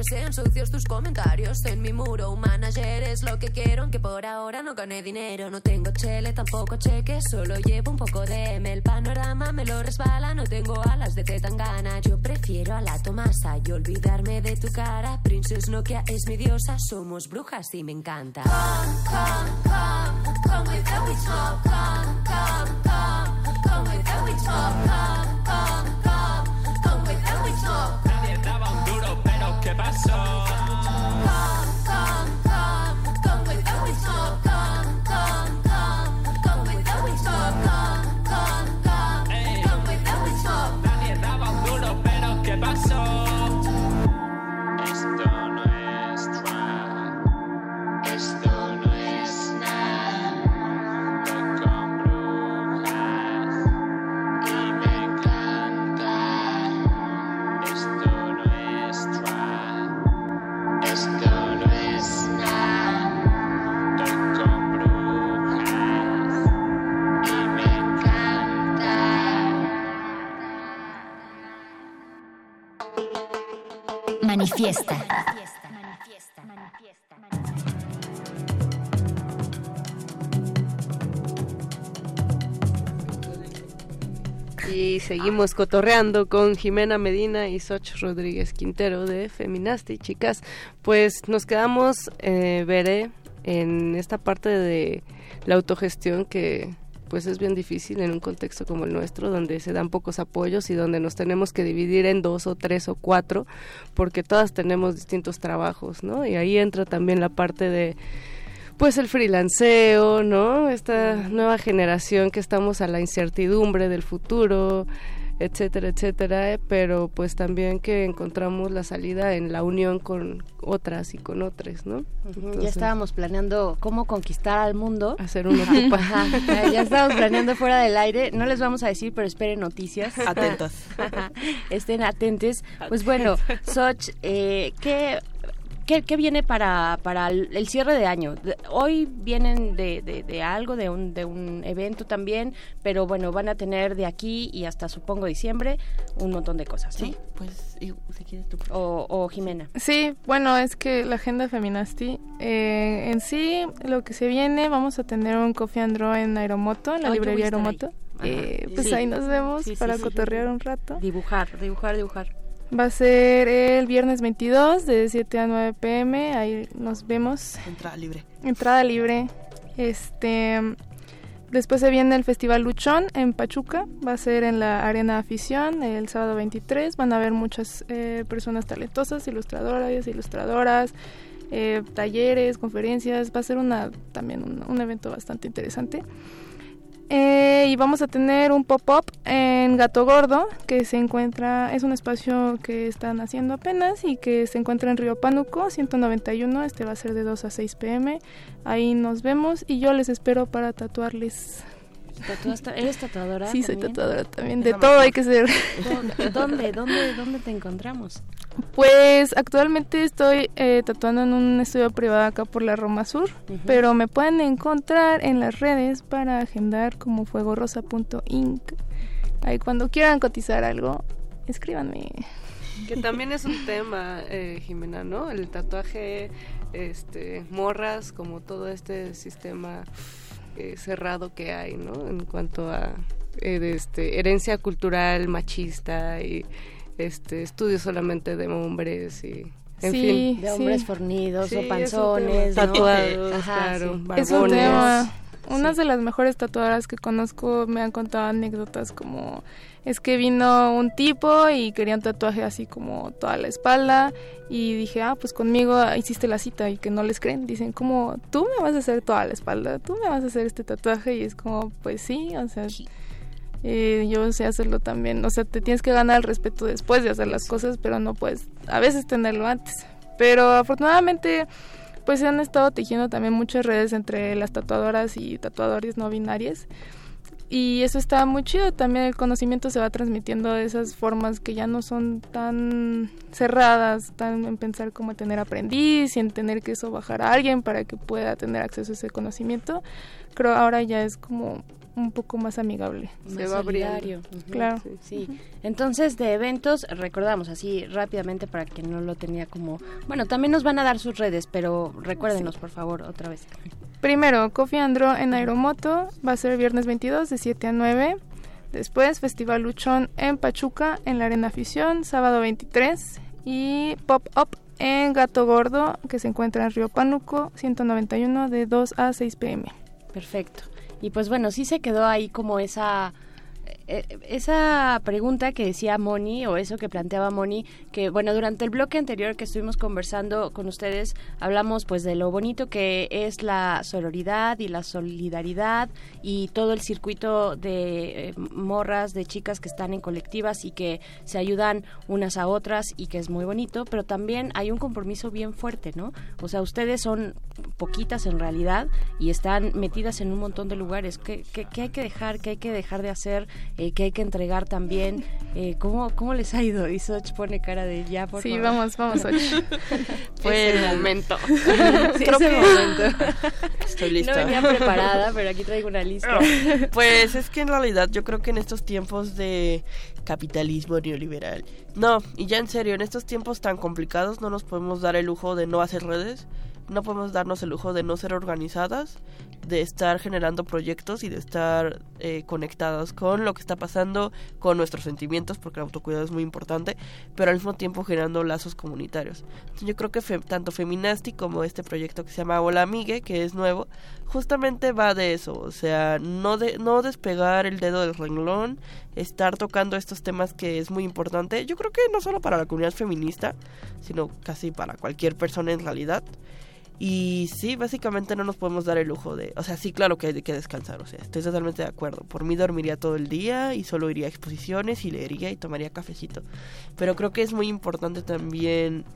aunque sean sucios tus comentarios. En mi muro, un manager es lo que quiero, aunque por ahora no gane dinero. No tengo chele, tampoco cheque, solo llevo un poco de M. El panorama me lo resbala, no tengo alas de gana. Yo prefiero a la Tomasa y olvidarme de tu cara. Princess Nokia es mi diosa, somos brujas y me encanta. Come, come, come, come with the witch mob. Come, come, come, come with the witch mob. Come, come, come, come with the witch mob. Pero ¿qué seguimos cotorreando con Jimena Medina y Soch Rodríguez Quintero de Feminasti. Chicas, pues nos quedamos, eh, veré, en esta parte de la autogestión que pues es bien difícil en un contexto como el nuestro, donde se dan pocos apoyos y donde nos tenemos que dividir en dos o tres o cuatro, porque todas tenemos distintos trabajos, ¿no? Y ahí entra también la parte de pues el freelanceo, ¿no? Esta nueva generación que estamos a la incertidumbre del futuro, etcétera, etcétera, pero pues también que encontramos la salida en la unión con otras y con otras, ¿no? ya estábamos planeando cómo conquistar al mundo. Hacer una ocupa. ya estábamos planeando fuera del aire. No les vamos a decir, pero esperen noticias. Atentos. Estén atentes. Pues bueno, Soch, eh, ¿qué ¿Qué, viene para, para el, cierre de año? Hoy vienen de, de, algo, de un, de un evento también, pero bueno, van a tener de aquí y hasta supongo diciembre un montón de cosas, Sí, pues si quieres tú. O, o, Jimena. Sí, bueno, es que la agenda Feminasti, eh, en sí, lo que se viene, vamos a tener un Coffee and Draw en Aeromoto, en la librería Aeromoto. Eh, pues ahí nos vemos para cotorrear un rato. Dibujar, dibujar, dibujar. Va a ser el viernes 22 de 7 a 9 pm. Ahí nos vemos. Entrada libre. Entrada libre. Este. Después se viene el Festival Luchón en Pachuca. Va a ser en la Arena Afición el sábado 23. Van a haber muchas eh, personas talentosas, ilustradoras, ilustradoras, eh, talleres, conferencias. Va a ser una también un evento bastante interesante. Eh, y vamos a tener un pop-up en Gato Gordo, que se encuentra, es un espacio que están haciendo apenas y que se encuentra en Río Pánuco, 191. Este va a ser de 2 a 6 pm. Ahí nos vemos y yo les espero para tatuarles. ¿Eres tatuadora? Sí, soy tatuadora también. De todo hay que ser. ¿Dónde, dónde, dónde te encontramos? Pues actualmente estoy eh, tatuando en un estudio privado acá por la Roma Sur, pero me pueden encontrar en las redes para agendar como fuegorosa.inc. Ahí cuando quieran cotizar algo, escríbanme. Que también es un tema, eh, Jimena, ¿no? El tatuaje, este, morras, como todo este sistema eh, cerrado que hay, ¿no? En cuanto a este, herencia cultural machista y este estudios solamente de hombres y en fin. de hombres fornidos o panzones, tatuados, claro, Es un tema. Unas de las mejores tatuadoras que conozco me han contado anécdotas como es que vino un tipo y quería un tatuaje así como toda la espalda y dije, ah, pues conmigo hiciste la cita y que no les creen. Dicen, como, tú me vas a hacer toda la espalda, tú me vas a hacer este tatuaje y es como, pues sí, o sea, eh, yo sé hacerlo también. O sea, te tienes que ganar el respeto después de hacer las cosas, pero no puedes a veces tenerlo antes. Pero afortunadamente, pues se han estado tejiendo también muchas redes entre las tatuadoras y tatuadores no binarios. Y eso está muy chido. También el conocimiento se va transmitiendo de esas formas que ya no son tan cerradas, tan en pensar como tener aprendiz y en tener que eso bajar a alguien para que pueda tener acceso a ese conocimiento. Creo ahora ya es como un poco más amigable. Se va abriendo. Claro. Sí. Entonces, de eventos, recordamos así rápidamente para quien no lo tenía como... Bueno, también nos van a dar sus redes, pero recuérdenos, por favor, otra vez. Primero, Coffee Andro en Aeromoto, va a ser el viernes 22 de 7 a 9. Después, Festival Luchón en Pachuca, en la Arena Afición, sábado 23. Y Pop Up en Gato Gordo, que se encuentra en Río Pánuco, 191, de 2 a 6 pm. Perfecto. Y pues bueno, sí se quedó ahí como esa esa pregunta que decía Moni o eso que planteaba Moni, que bueno, durante el bloque anterior que estuvimos conversando con ustedes, hablamos pues de lo bonito que es la sororidad y la solidaridad y todo el circuito de eh, morras, de chicas que están en colectivas y que se ayudan unas a otras y que es muy bonito, pero también hay un compromiso bien fuerte, ¿no? O sea, ustedes son poquitas en realidad y están metidas en un montón de lugares. ¿Qué, qué, qué hay que dejar? ¿Qué hay que dejar de hacer? Eh, que hay que entregar también. Eh, ¿cómo, ¿Cómo les ha ido? Y Soch pone cara de ya, por Sí, favor. vamos, vamos, Soch. Fue el momento. Sí, Creo es el que- momento. Estoy lista. No venía preparada, pero aquí traigo una lista. Pues es que en realidad yo creo que en estos tiempos de capitalismo neoliberal, no, y ya en serio, en estos tiempos tan complicados no nos podemos dar el lujo de no hacer redes, no podemos darnos el lujo de no ser organizadas, de estar generando proyectos y de estar eh, conectadas con lo que está pasando, con nuestros sentimientos, porque el autocuidado es muy importante, pero al mismo tiempo generando lazos comunitarios. Yo creo que fe- tanto Feminasti como este proyecto que se llama Hola Amigue, que es nuevo, justamente va de eso, o sea, no, de, no despegar el dedo del renglón, estar tocando estos temas que es muy importante, yo creo que no solo para la comunidad feminista, sino casi para cualquier persona en realidad. Y sí, básicamente no nos podemos dar el lujo de... O sea, sí, claro que hay que descansar, o sea, estoy totalmente de acuerdo. Por mí dormiría todo el día y solo iría a exposiciones y leería y tomaría cafecito. Pero creo que es muy importante también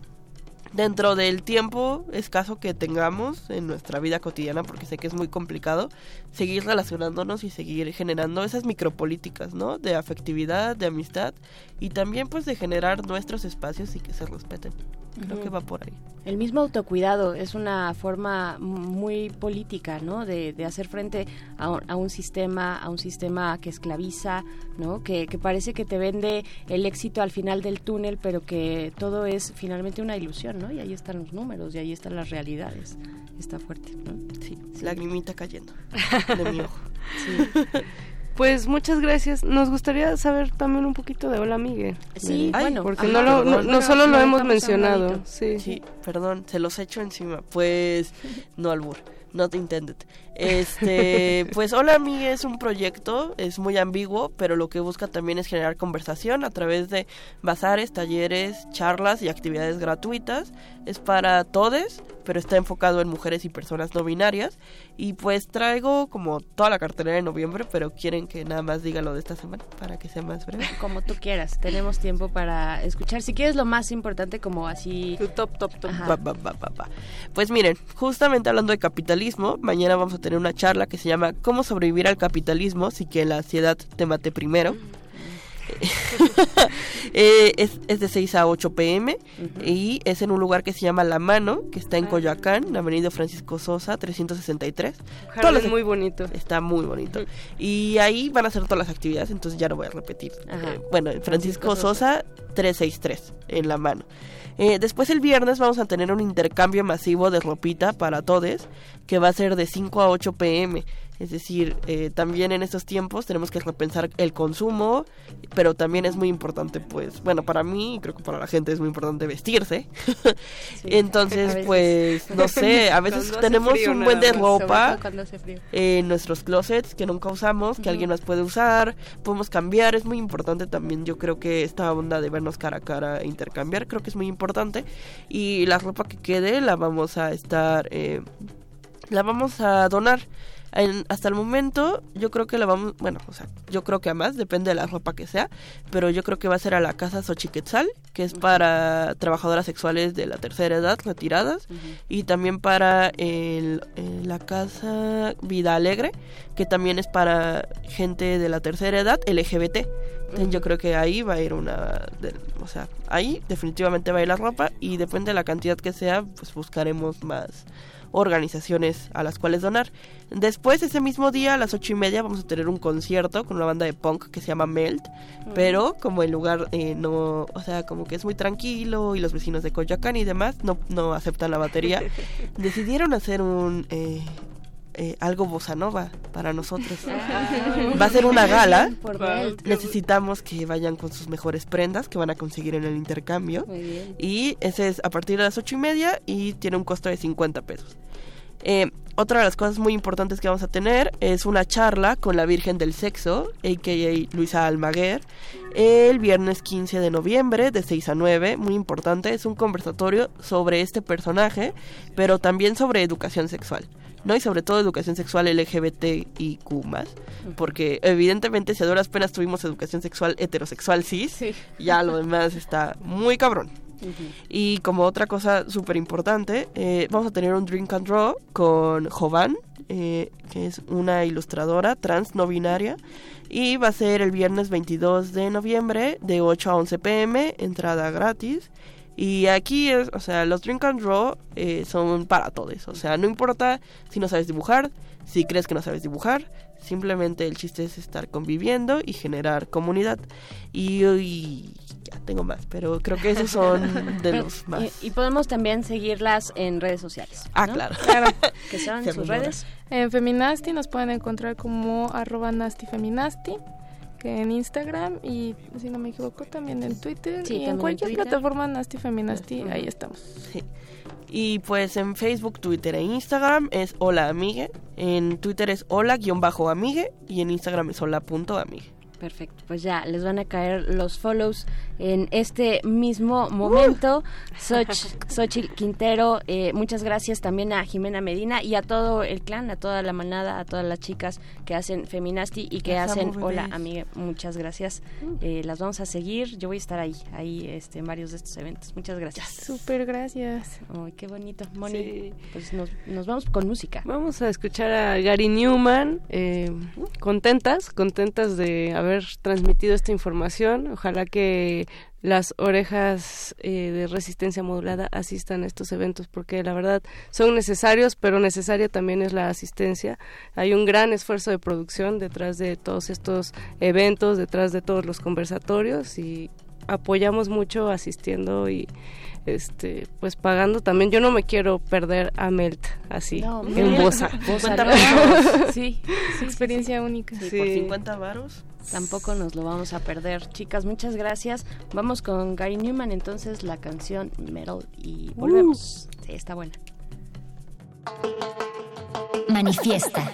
dentro del tiempo escaso que tengamos en nuestra vida cotidiana, porque sé que es muy complicado, seguir relacionándonos y seguir generando esas micropolíticas, ¿no? De afectividad, de amistad y también pues de generar nuestros espacios y que se respeten. Creo que va por ahí. El mismo autocuidado es una forma muy política, ¿no? De, de hacer frente a un, a un sistema, a un sistema que esclaviza, ¿no? Que, que parece que te vende el éxito al final del túnel, pero que todo es finalmente una ilusión, ¿no? Y ahí están los números y ahí están las realidades. Está fuerte, ¿no? Sí, lagrimita cayendo de mi ojo. Pues muchas gracias. Nos gustaría saber también un poquito de Hola Miguel. Sí, Ay, bueno, porque ajá, no, lo, no, no solo lo hemos mencionado. Sí. Sí, perdón, se los echo encima. Pues, no albur, not intended. Este, pues Hola Mi es un proyecto, es muy ambiguo, pero lo que busca también es generar conversación a través de bazares, talleres, charlas y actividades gratuitas. Es para todes, pero está enfocado en mujeres y personas no binarias. Y pues traigo como toda la cartelera de noviembre, pero quieren que nada más diga lo de esta semana para que sea más breve. Como tú quieras, tenemos tiempo para escuchar. Si quieres lo más importante, como así. Tu top, top, top. Pues miren, justamente hablando de capitalismo, mañana vamos a tener una charla que se llama ¿Cómo sobrevivir al capitalismo si que la ansiedad te mate primero? Eh, es, es de 6 a 8 pm y es en un lugar que se llama La Mano, que está en Coyoacán, en Avenida Francisco Sosa, 363. Todas Jardín las- muy bonito. Está muy bonito. Y ahí van a hacer todas las actividades, entonces ya no voy a repetir. Eh, bueno, en Francisco, Francisco Sosa, 363, en la mano. Eh, después el viernes vamos a tener un intercambio masivo de ropita para todos, que va a ser de 5 a 8 pm. Es decir, eh, también en estos tiempos tenemos que repensar el consumo, pero también es muy importante, pues, bueno, para mí y creo que para la gente es muy importante vestirse. Entonces, pues, no sé, a veces tenemos frío un buen de ropa eh, en nuestros closets que nunca usamos, que alguien más puede usar, podemos cambiar, es muy importante también, yo creo que esta onda de vernos cara a cara e intercambiar, creo que es muy importante, y la ropa que quede la vamos a estar, eh, la vamos a donar. En- hasta el momento yo creo que la vamos, bueno, o sea, yo creo que a más, depende de la ropa que sea, pero yo creo que va a ser a la casa Xochiquetzal, que es para trabajadoras sexuales de la tercera edad retiradas, y también para el- eh, la casa Vida Alegre, que también es para gente de la tercera edad LGBT. Entonces yo creo que ahí va a ir una, de- o sea, ahí definitivamente va a ir la ropa y depende de la cantidad que sea, pues buscaremos más organizaciones a las cuales donar. Después, ese mismo día, a las ocho y media, vamos a tener un concierto con una banda de punk que se llama Melt, pero como el lugar eh, no, o sea, como que es muy tranquilo y los vecinos de Coyoacán y demás no, no aceptan la batería, decidieron hacer un... eh, eh, algo bossa nova para nosotros. Va a ser una gala. Por. Necesitamos que vayan con sus mejores prendas que van a conseguir en el intercambio. Muy bien. Y ese es a partir de las ocho y media y tiene un costo de 50 pesos. Eh, otra de las cosas muy importantes que vamos a tener es una charla con la Virgen del Sexo, a.k.a. Luisa Almaguer, el viernes 15 de noviembre de 6 a 9. Muy importante, es un conversatorio sobre este personaje, pero también sobre educación sexual. ¿no? Y sobre todo educación sexual LGBTIQ+, porque evidentemente si a duras penas tuvimos educación sexual heterosexual cis, ya lo demás está muy cabrón. Y como otra cosa súper importante, eh, vamos a tener un drink and draw con Jovan, eh, que es una ilustradora trans no binaria. Y va a ser el viernes 22 de noviembre de 8 a 11 pm, entrada gratis. Y aquí, es, o sea, los Drink and Draw eh, son para todos. O sea, no importa si no sabes dibujar, si crees que no sabes dibujar, simplemente el chiste es estar conviviendo y generar comunidad. Y, y ya tengo más, pero creo que esos son de los más. Y, y podemos también seguirlas en redes sociales. Ah, ¿no? claro. Claro. que son Se sus redes. En Feminasti nos pueden encontrar como arroba nastifeminasti que en Instagram y si no me equivoco también en Twitter Sí, y en cualquier plataforma Nasty Feminasti, ahí estamos. Sí. Y pues en Facebook, Twitter e Instagram es hola amigue. En Twitter es hola-amigue y en Instagram es hola.amigue. Perfecto, pues ya les van a caer los follows en este mismo momento. Soch, Xochitl Quintero, eh, muchas gracias también a Jimena Medina y a todo el clan, a toda la manada, a todas las chicas que hacen Feminasti y que Las hacen Hola. Amiga. Muchas gracias. Eh, las vamos a seguir. Yo voy a estar ahí, ahí este, en varios de estos eventos. Muchas gracias. Súper gracias. Ay, qué bonito. Moni, Sí. pues nos, nos vamos con música. Vamos a escuchar a Gary Newman, eh, contentas, contentas de haber transmitido esta información. Ojalá que las orejas eh, de resistencia modulada asistan a estos eventos porque la verdad son necesarios, pero necesaria también es la asistencia. Hay un gran esfuerzo de producción detrás de todos estos eventos, detrás de todos los conversatorios y apoyamos mucho asistiendo y este pues pagando también yo no me quiero perder a Melt así No, en Bosa Bosa. Sí, sí, Experiencia única. Sí, Sí. por 50 varos. Tampoco nos lo vamos a perder. Chicas, muchas gracias. Vamos con Gary Newman, entonces la canción Metal y volvemos. Sí, está buena. Manifiesta.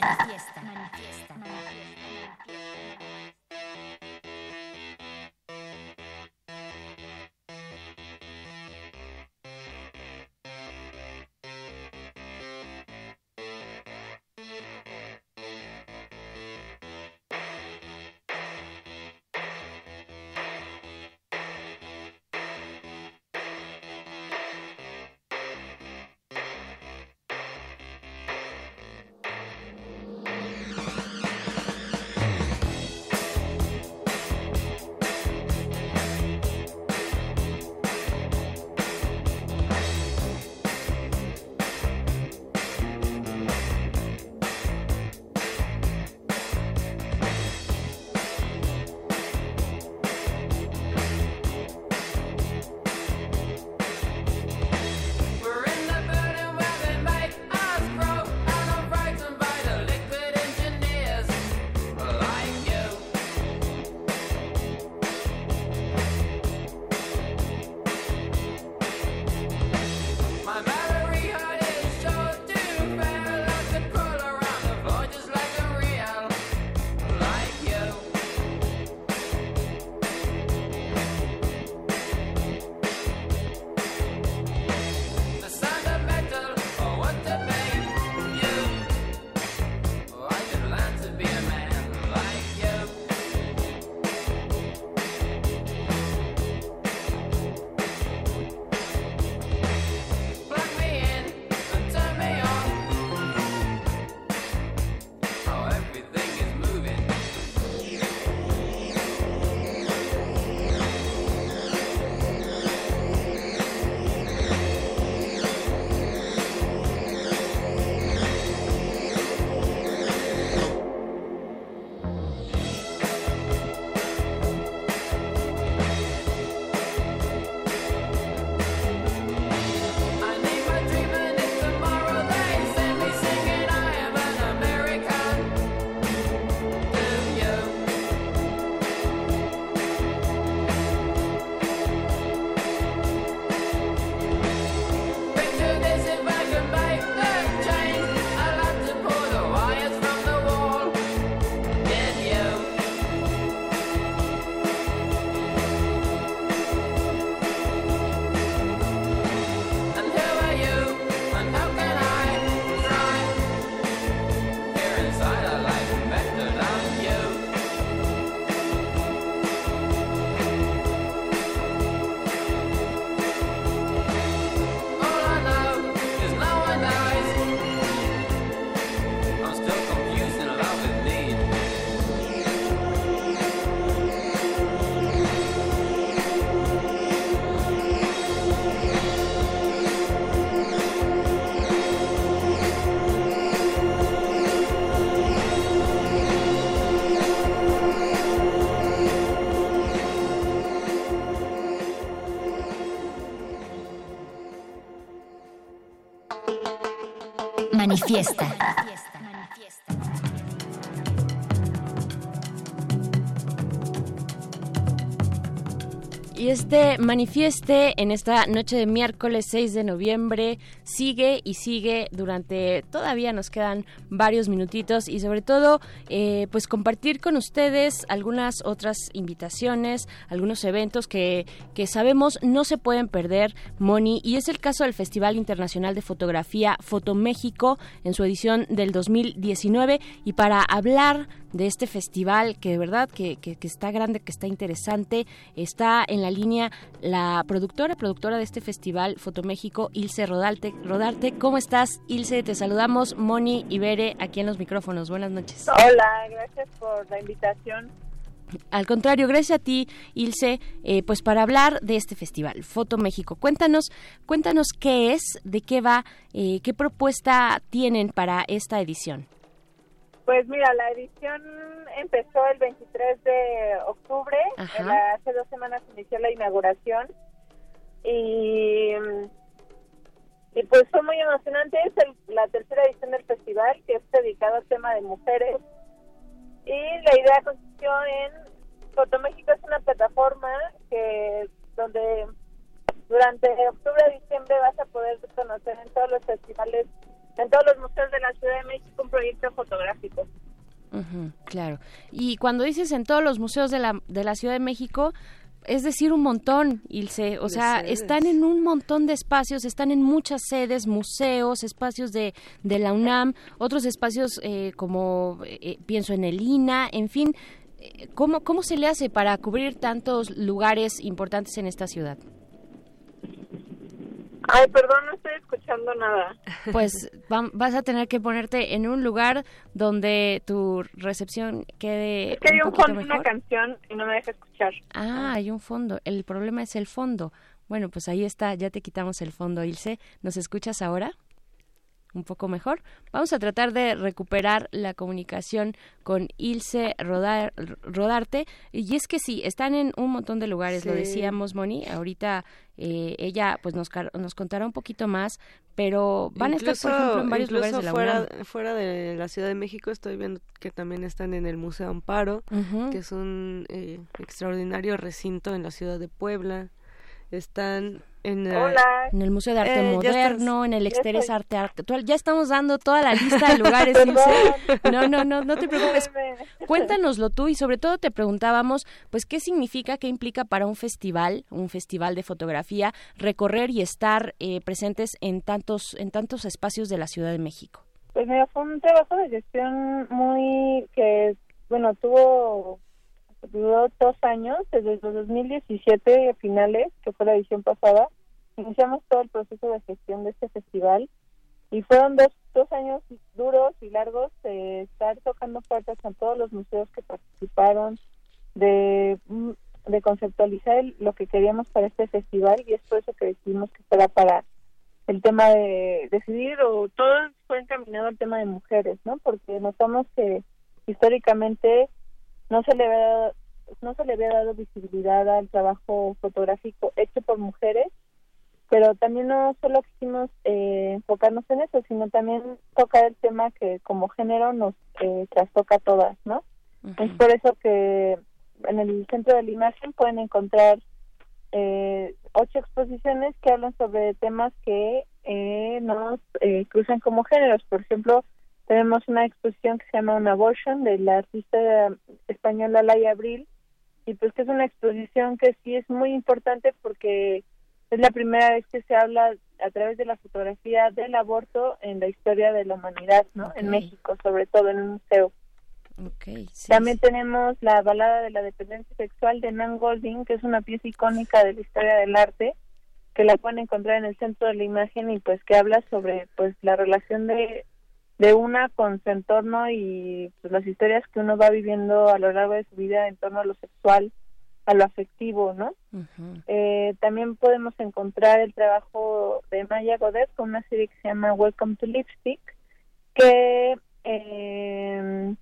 Manifiesta. Y este manifieste en esta noche de miércoles 6 de noviembre sigue y sigue durante, todavía nos quedan varios minutitos y sobre todo eh, pues compartir con ustedes algunas otras invitaciones, algunos eventos que, que sabemos no se pueden perder, Moni, y es el caso del Festival Internacional de Fotografía Foto México en su edición del 2019 y para hablar de este festival que de verdad que, que, está grande, que está interesante. Está en la línea la productora, productora de este festival Fotoméxico, Ilse Rodarte. Rodarte, ¿cómo estás? Ilse, te saludamos, Moni y Bere, aquí en los micrófonos. Buenas noches. Hola, gracias por la invitación. Al contrario, gracias a ti, Ilse, eh, pues para hablar de este festival, Foto México. Cuéntanos, cuéntanos qué es, de qué va, eh, qué propuesta tienen para esta edición. Pues mira, la edición empezó el 23 de octubre, hace dos semanas inició la inauguración y, y pues fue muy emocionante, es la tercera edición del festival que es dedicado al tema de mujeres. Y la idea consistió en, Foto México es una plataforma que donde durante octubre a diciembre vas a poder conocer en todos los festivales en todos los museos de la Ciudad de México un proyecto fotográfico. claro. Y cuando dices en todos los museos de la, de la Ciudad de México, es decir, un montón, Ilse. O sea, están en un montón de espacios, están en muchas sedes, museos, espacios de, de la UNAM, otros espacios eh, como, eh, pienso en el INA, en fin. Eh, ¿Cómo, ¿Cómo se le hace para cubrir tantos lugares importantes en esta ciudad? Ay, perdón, no estoy escuchando nada. Pues vas a tener que ponerte en un lugar donde tu recepción quede. Es que hay un, fondo, una canción y no me deja escuchar. Ah, hay un fondo. El problema es el fondo. Bueno, pues ahí está, ya te quitamos el fondo, Ilse. ¿Nos escuchas ahora? Un poco mejor. Vamos a tratar de recuperar la comunicación con Ilse Rodarte. Y es que sí, están en un montón de lugares, lo decíamos, Moni. Ahorita eh, ella pues nos, nos contará un poquito más, pero van a estar, por ejemplo, en varios lugares de la fuera, fuera de la Ciudad de México estoy viendo que también están en el Museo Amparo, que es un eh, extraordinario recinto en la ciudad de Puebla. Están en, en, el Museo de Arte eh, Moderno, en el Exteres Arte Actual. Ya estamos dando toda la lista de lugares, No, no, no, no te preocupes. Cuéntanoslo tú y sobre todo te preguntábamos, pues, ¿qué significa, qué implica para un festival, un festival de fotografía, recorrer y estar eh, presentes en tantos, en tantos espacios de la Ciudad de México? Pues mira, fue un trabajo de gestión muy que, bueno, tuvo duró dos años, desde el 2017 finales, que fue la edición pasada, iniciamos todo el proceso de gestión de este festival y fueron dos, dos años duros y largos de estar tocando puertas a todos los museos que participaron, de, de conceptualizar lo que queríamos para este festival y es por eso que decidimos que fuera para el tema de decidir o todo fue encaminado al tema de mujeres, ¿no? Porque notamos que históricamente no se le había, no se le había dado visibilidad al trabajo fotográfico hecho por mujeres pero también no solo quisimos eh, enfocarnos en eso sino también tocar el tema que como género nos eh, trastoca a todas no es por eso que en el centro de la imagen pueden encontrar eh, ocho exposiciones que hablan sobre temas que eh, nos eh, cruzan como géneros. Por ejemplo tenemos una exposición que se llama Una Abortion de la artista española Laia Abril y pues que es una exposición que sí es muy importante porque es la primera vez que se habla a través de la fotografía del aborto en la historia de la humanidad, ¿no? En México, sobre todo en un museo. También tenemos la balada de la dependencia sexual de Nan Golding, que es una pieza icónica de la historia del arte, que la pueden encontrar en el centro de la imagen y pues que habla sobre pues la relación de de una con su entorno y pues, las historias que uno va viviendo a lo largo de su vida en torno a lo sexual, a lo afectivo, ¿no? eh, también podemos encontrar el trabajo de Maya Godet con una serie que se llama Welcome to Lipstick, que eh,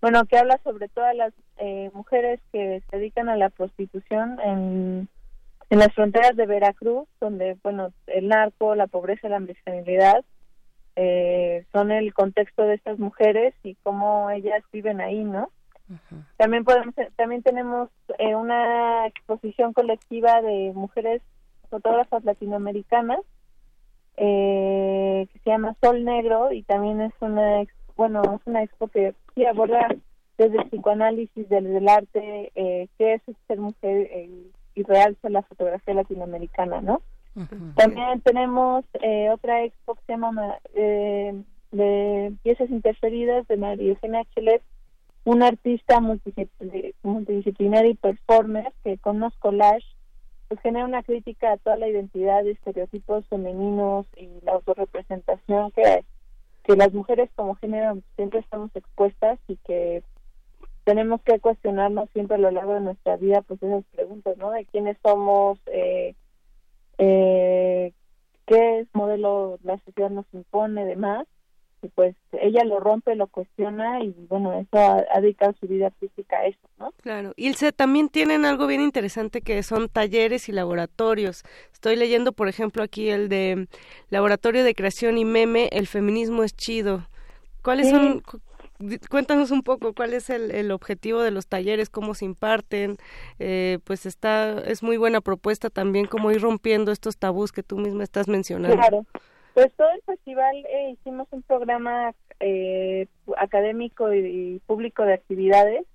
bueno, que habla sobre todas las eh, mujeres que se dedican a la prostitución en, en las fronteras de Veracruz, donde, bueno, el narco, la pobreza, la invisibilidad eh, son el contexto de estas mujeres y cómo ellas viven ahí, ¿no? También podemos, también tenemos eh, una exposición colectiva de mujeres fotógrafas latinoamericanas eh, que se llama Sol Negro y también es una, bueno, es una expo que sí aborda desde el psicoanálisis, desde el arte, eh, qué es ser mujer y realza la fotografía latinoamericana, ¿no? También tenemos eh, otra expo que se llama Ma- eh, de piezas interferidas de María Eugenia Chelet, una artista multidiscipli- multidisciplinaria y performer que con unos collages pues genera una crítica a toda la identidad de estereotipos femeninos y la autorrepresentación que, que las mujeres como género siempre estamos expuestas y que tenemos que cuestionarnos siempre a lo largo de nuestra vida pues esas preguntas, ¿no? De quiénes somos, eh, eh, qué es modelo la sociedad nos impone, demás. Y pues ella lo rompe, lo cuestiona y bueno, eso ha, ha dedicado su vida artística a eso, ¿no? Claro. Ilse, también tienen algo bien interesante que son talleres y laboratorios. Estoy leyendo, por ejemplo, aquí el de Laboratorio de Creación y Meme, El Feminismo es Chido. ¿Cuáles Sí. son? Cuéntanos un poco cuál es el, el objetivo de los talleres, cómo se imparten. Eh, pues está, es muy buena propuesta también cómo ir rompiendo estos tabús que tú misma estás mencionando. Claro. Pues todo el festival eh, hicimos un programa eh, académico y, y público de actividades,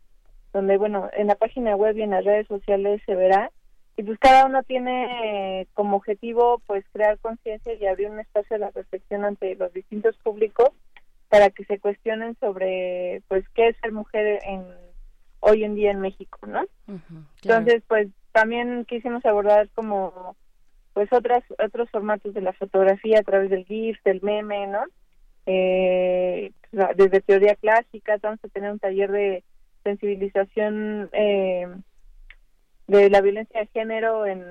donde, bueno, en la página web y en las redes sociales se verá. Y pues cada uno tiene eh, como objetivo, pues, crear conciencia y abrir un espacio de la reflexión ante los distintos públicos para que se cuestionen sobre, pues, qué es ser mujer en hoy en día en México, ¿no? Entonces, pues también quisimos abordar como pues otras otros formatos de la fotografía a través del GIF, del meme, ¿no? Eh, desde teoría clásica, vamos a tener un taller de sensibilización eh, de la violencia de género en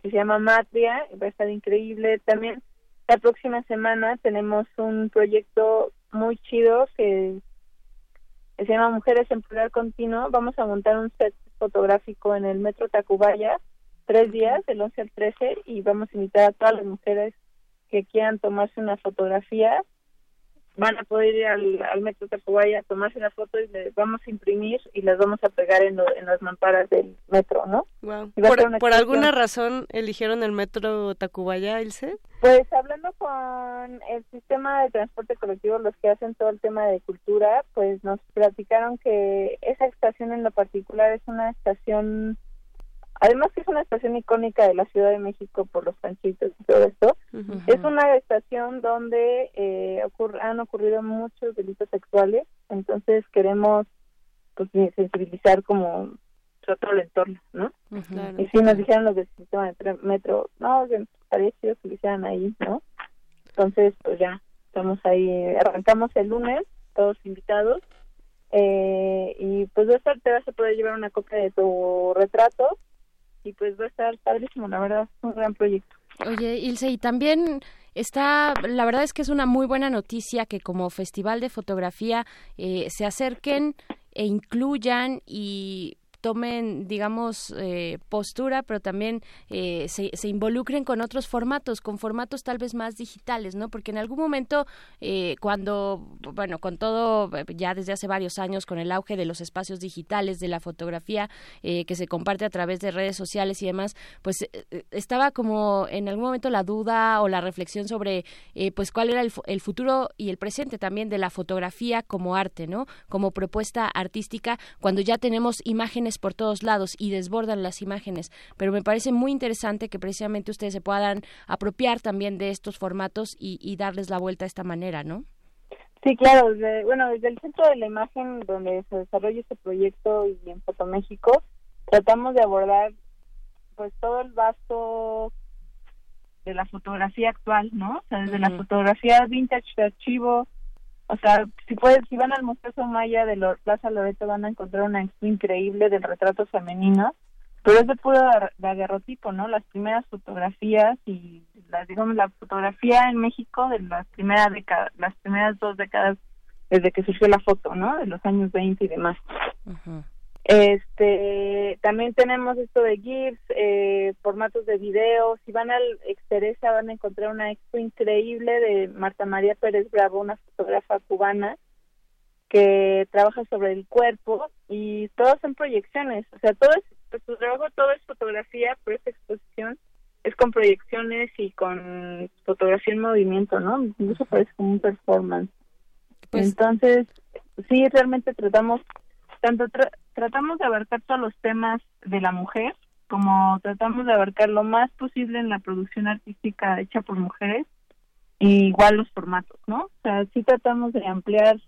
que se llama Matria, va a estar increíble. También la próxima semana tenemos un proyecto muy chido que que se llama Mujeres en Plural Continuo. Vamos a montar un set fotográfico en el Metro Tacubaya, tres días, del 11 al 13, y vamos a invitar a todas las mujeres que quieran tomarse una fotografía. Van a poder ir al, al Metro Tacubaya a tomarse la foto y les vamos a imprimir y las vamos a pegar en, lo- en las mamparas del metro, ¿no? Ser ¿Por, una por alguna razón eligieron el metro Tacubaya, Ilse? Pues hablando con el sistema de transporte colectivo, los que hacen todo el tema de cultura, pues nos platicaron que esa estación en lo particular es una estación, además que es una estación icónica de la Ciudad de México por los panchitos y todo esto, es una estación donde eh, han ocurrido muchos delitos sexuales, entonces queremos pues sensibilizar como todo el entorno, ¿no? Y sí nos dijeron los del sistema de metro, no, que estaría chido que lo hicieran ahí, ¿no? Entonces, pues ya, estamos ahí, arrancamos el lunes, todos invitados, eh, y pues va a estar, te vas a poder llevar una copia de tu retrato, y pues va a estar padrísimo, la verdad, un gran proyecto. Oye, Ilse, y también está, la verdad es que es una muy buena noticia que como festival de fotografía eh, se acerquen e incluyan y tomen, digamos, eh, postura, pero también eh, se, involucren con otros formatos, con formatos tal vez más digitales, ¿no? Porque en algún momento, eh, cuando, bueno, con todo, eh, ya desde hace varios años, con el auge de los espacios digitales, de la fotografía eh, que se comparte a través de redes sociales y demás, pues eh, estaba como en algún momento la duda o la reflexión sobre, pues, cuál era el futuro y el presente también de la fotografía como arte, ¿no? Como propuesta artística, cuando ya tenemos imágenes por todos lados y desbordan las imágenes. Pero me parece muy interesante que precisamente ustedes se puedan apropiar también de estos formatos y, y darles la vuelta de esta manera, ¿no? Sí, claro, desde, bueno, desde el centro de la imagen donde se desarrolla este proyecto y en Fotoméxico, tratamos de abordar pues todo el vasto de la fotografía actual, ¿no? O sea, desde la fotografía vintage de archivo, o sea, si pueden, si van al Museo Somaya de Lor- Plaza Loreto van a encontrar una increíble del retrato femenino, pero es de puro daguerrotipo, ¿no? Las primeras fotografías y las, digamos, la fotografía en México de las primeras décadas, las primeras dos décadas desde que surgió la foto, ¿no? De los años 20 y demás. Este, también tenemos esto de GIFs, eh, formatos de video. Si van al Exteresa van a encontrar una expo increíble de Marta María Pérez Bravo, una fotógrafa cubana que trabaja sobre el cuerpo y todas son proyecciones. O sea, todo es, pues, su trabajo todo es fotografía, pero esta exposición es con proyecciones y con fotografía en movimiento, ¿no? Incluso parece como un performance. Entonces, sí, realmente tratamos tanto tra- tratamos de abarcar todos los temas de la mujer, como tratamos de abarcar lo más posible en la producción artística hecha por mujeres, y igual los formatos, ¿no? O sea, sí tratamos de ampliar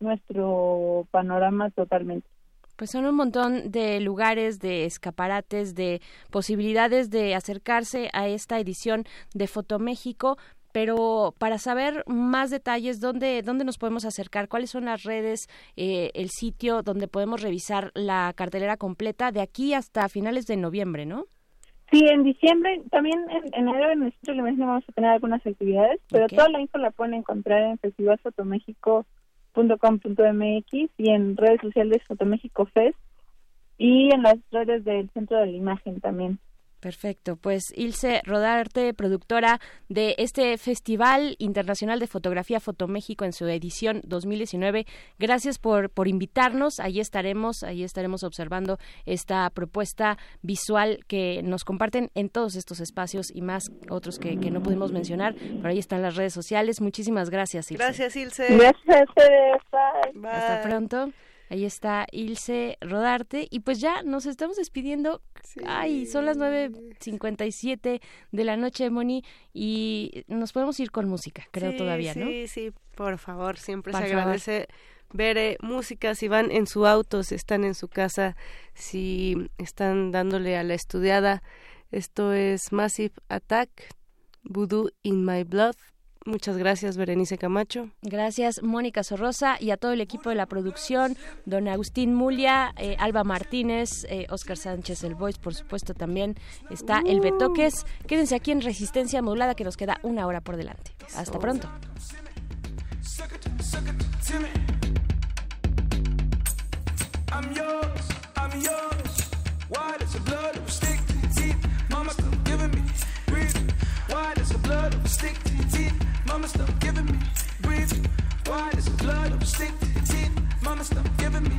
nuestro panorama totalmente. Pues son un montón de lugares, de escaparates, de posibilidades de acercarse a esta edición de Fotoméxico. Pero para saber más detalles, ¿dónde, dónde nos podemos acercar? ¿Cuáles son las redes, eh, el sitio donde podemos revisar la cartelera completa de aquí hasta finales de noviembre, no? Sí, en diciembre, también en en enero en el Centro de la Imagen vamos a tener algunas actividades, pero Ok. toda la info la pueden encontrar en festivalfotomexico.com.mx y en redes sociales Fotoméxico Fest y en las redes del Centro de la Imagen también. Perfecto, pues Ilse Rodarte, productora de este Festival Internacional de Fotografía Fotoméxico en su edición 2019, gracias por, por invitarnos, ahí estaremos, ahí estaremos observando esta propuesta visual que nos comparten en todos estos espacios y más otros que, que no pudimos mencionar, pero ahí están las redes sociales, muchísimas gracias Ilse. Gracias, Ilse. Gracias. Bye. Hasta pronto. Ahí está Ilse Rodarte. Y pues ya nos estamos despidiendo. Ay, son las 9.57 de la noche, Moni. Y nos podemos ir con música, creo Sí, todavía, sí, ¿no? Sí, por favor, siempre Por se favor. agradece ver eh, música si van en su auto, si están en su casa, si están dándole a la estudiada. Esto es Massive Attack, Voodoo in My Blood. Muchas gracias, Berenice Camacho. Gracias, Mónica Sorrosa, y a todo el equipo de la producción, don Agustín Mulia, eh, Alba Martínez, eh, Oscar Sánchez, el Voice, por supuesto, también está el Betoques. Quédense aquí en Resistencia Modulada, que nos queda una hora por delante. Hasta pronto. I'm yours, I'm yours. Why does the blood of a stick to your teeth? Mama still giving me breathing. Why does the blood of a stick to your teeth? Mama still giving me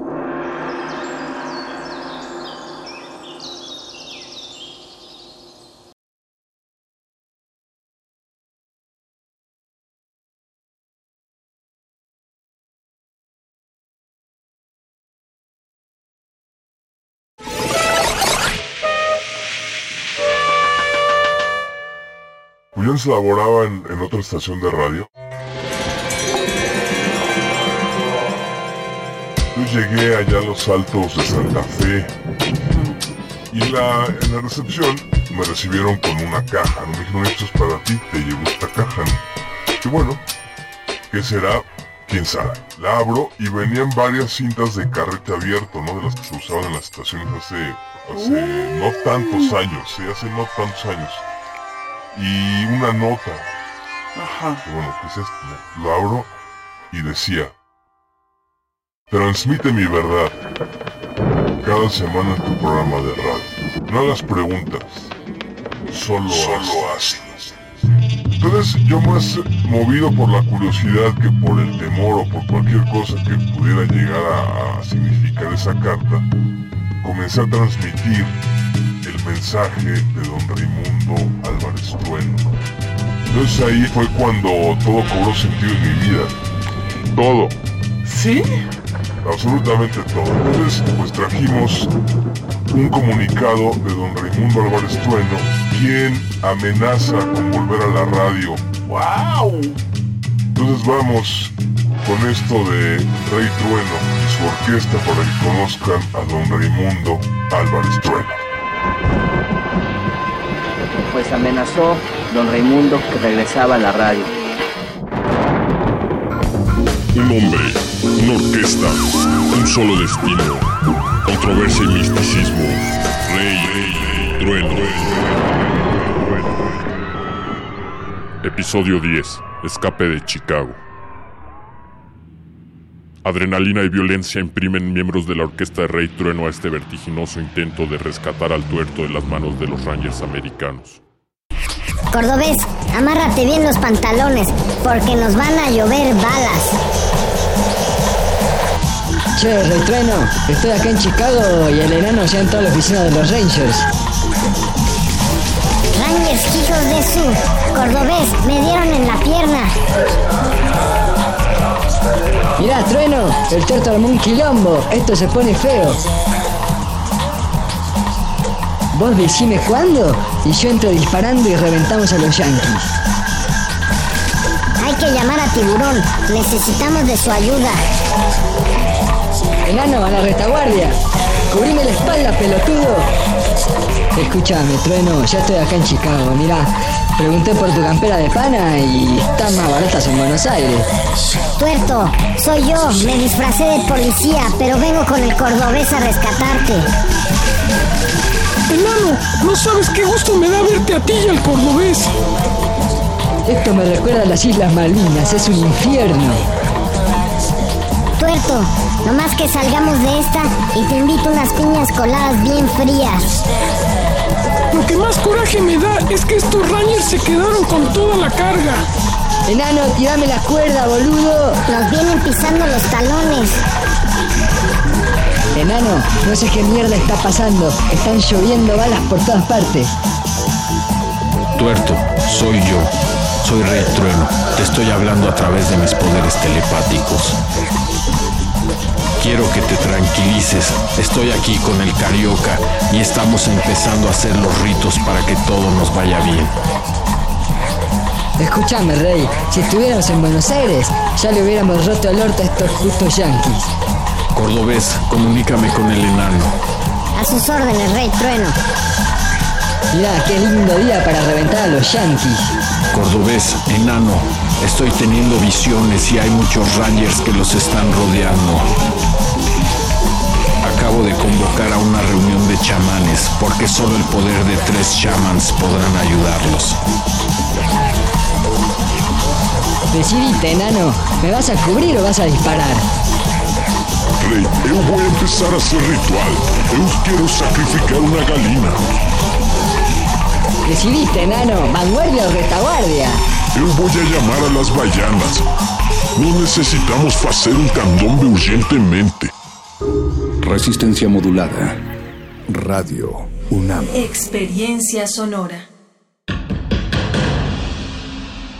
Williams laboraba en, en otra estación de radio. Yo llegué allá a los altos de Santa Fe y la, en la recepción me recibieron con una caja. Me dijeron, esto es para ti, te llevo esta caja. Y bueno, ¿qué será? ¿Quién sabe? La abro y venían varias cintas de carrete abierto, ¿no? De las que se usaban en las estaciones hace, hace no tantos años, sí, hace no tantos años y una nota. Ajá. Y bueno, ¿qué es esto? Lo abro y decía, transmite mi verdad cada semana en tu programa de radio. No hagas preguntas, solo, solo hazlas. Entonces yo más movido por la curiosidad que por el temor o por cualquier cosa que pudiera llegar a, a significar esa carta, comencé a transmitir el mensaje de don Raimundo Álvarez Trueno. Entonces ahí fue cuando todo cobró sentido en mi vida. Todo. ¿Sí? Absolutamente todo. Entonces pues trajimos un comunicado de don Raimundo Álvarez Trueno, quien amenaza con volver a la radio. ¡Wow! Entonces vamos con esto de Rey Trueno y su orquesta para que conozcan a don Raimundo Álvarez Trueno. Pues amenazó don Raimundo que regresaba a la radio. Un hombre, una orquesta, un solo destino, controversia y misticismo. Rey, rey, trueno. Episodio 10. Escape de Chicago. Adrenalina y violencia imprimen miembros de la orquesta de Rey Trueno a este vertiginoso intento de rescatar al tuerto de las manos de los Rangers americanos. Cordobés, amárrate bien los pantalones, porque nos van a llover balas. Che, Rey Trueno, estoy acá en Chicago y el enano ya entró a la oficina de los Rangers. Rangers, hijos de su. Cordobés, me dieron en la pierna. Mirá, Trueno, el tuerto armó un quilombo. Esto se pone feo. Vos decime cuándo y yo entro disparando y reventamos a los yankees. Hay que llamar a Tiburón. Necesitamos de su ayuda. Enano, a la retaguardia. Cubrime la espalda, pelotudo. Escúchame, Trueno, ya estoy acá en Chicago. Mirá, pregunté por tu campera de pana y están más baratas en Buenos Aires. Tuerto, soy yo. Me disfracé de policía, pero vengo con el cordobés a rescatarte. Enano, no sabes qué gusto me da verte a ti y al cordobés. Esto me recuerda a las Islas Malvinas, es un infierno. Tuerto, nomás que salgamos de esta y te invito unas piñas coladas bien frías. Lo que más coraje me da es que estos Rangers se quedaron con toda la carga. Enano, tirame la cuerda, boludo. Nos vienen pisando los talones. Enano, no sé qué mierda está pasando. Están lloviendo balas por todas partes. Tuerto, soy yo. Soy Rey Trueno. Te estoy hablando a través de mis poderes telepáticos. Quiero que te tranquilices. Estoy aquí con el carioca y estamos empezando a hacer los ritos para que todo nos vaya bien. Escúchame, Rey. Si estuviéramos en Buenos Aires, ya le hubiéramos roto el orto a estos justos yanquis. Cordobés, comunícame con el enano. A sus órdenes, Rey Trueno. Mirá, qué lindo día para reventar a los yanquis. Cordobés, enano, estoy teniendo visiones y hay muchos Rangers que los están rodeando. Acabo de convocar a una reunión de chamanes porque solo el poder de tres chamans podrán ayudarlos. Decidite, enano. ¿Me vas a cubrir o vas a disparar? rei, eu vou empezar a hacer ritual. Eu quiero sacrificar una galina. Decidiste, enano, vanguardia o retaguardia. Eu vou a llamar a las baianas. Nós necesitamos fazer um candombe urgentemente. Resistencia modulada. Radio UNAM. Experiencia sonora.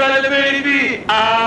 Adal Baby. Ah.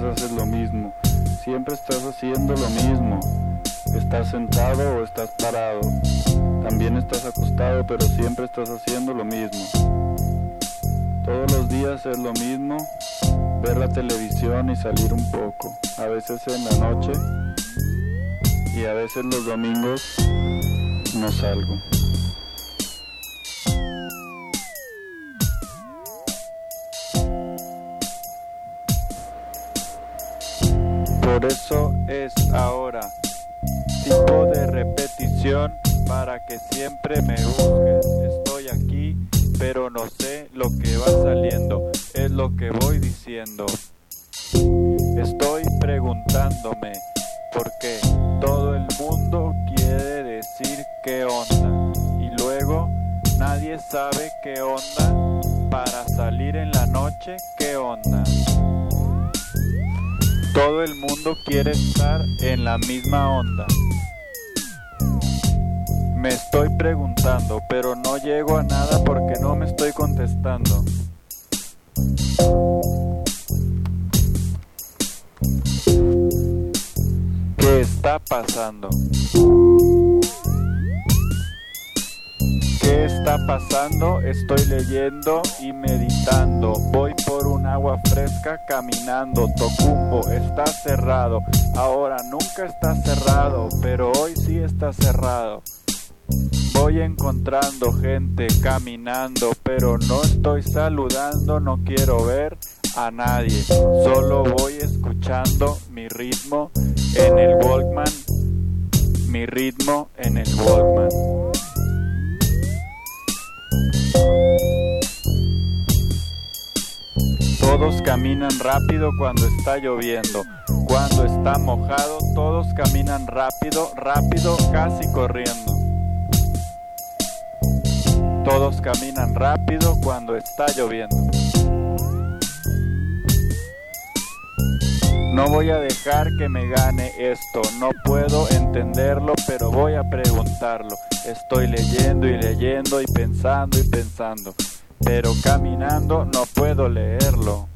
Haces lo mismo? Siempre estás haciendo lo mismo. Estás sentado o estás parado. También estás acostado, pero siempre estás haciendo lo mismo. Todos los días es lo mismo, ver la televisión y salir un poco. A veces en la noche y a veces los domingos no salgo. Por eso es ahora tipo de repetición para que siempre me busques. Estoy aquí, pero no sé lo que va saliendo, es lo que voy diciendo. Estoy preguntándome por qué todo el mundo quiere decir qué onda y luego nadie sabe qué onda para salir en la noche, qué onda. Todo el mundo quiere estar en la misma onda. Me estoy preguntando, pero no llego a nada porque no me estoy contestando. ¿Qué está pasando? ¿Qué está pasando? Estoy leyendo y meditando. Voy por un agua fresca caminando. Tocumbo está cerrado. Ahora nunca está cerrado, pero hoy sí está cerrado. Voy encontrando gente caminando, pero no estoy saludando, no quiero ver a nadie. Solo voy escuchando mi ritmo en el Walkman. Mi ritmo en el Walkman. Todos caminan rápido cuando está lloviendo. Cuando está mojado, todos caminan rápido, rápido, casi corriendo. Todos caminan rápido cuando está lloviendo. No voy a dejar que me gane esto, no puedo entenderlo, pero voy a preguntarlo. Estoy leyendo y leyendo y pensando y pensando, pero caminando no puedo leerlo.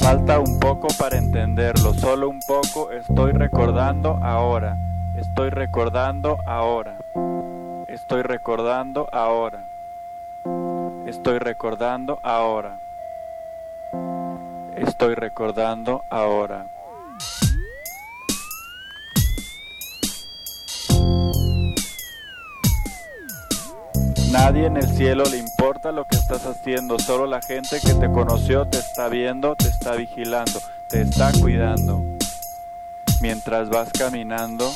Falta un poco para entenderlo, solo un poco estoy recordando ahora, estoy recordando ahora, estoy recordando ahora, estoy recordando ahora, estoy recordando ahora. Nadie en el cielo le importa lo que estás haciendo, solo la gente que te conoció te está viendo, te está vigilando, te está cuidando. Mientras vas caminando,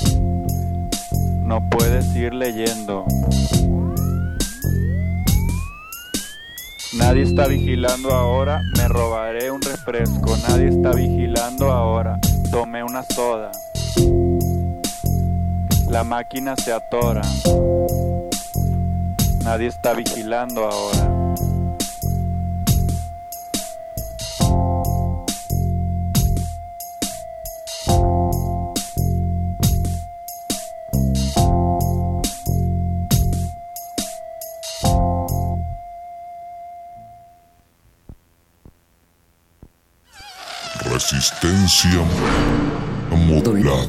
no puedes ir leyendo. Nadie está vigilando ahora, me robaré un refresco. Nadie está vigilando ahora, tomé una soda. La máquina se atora. Nadie está vigilando ahora. Resistencia modulada.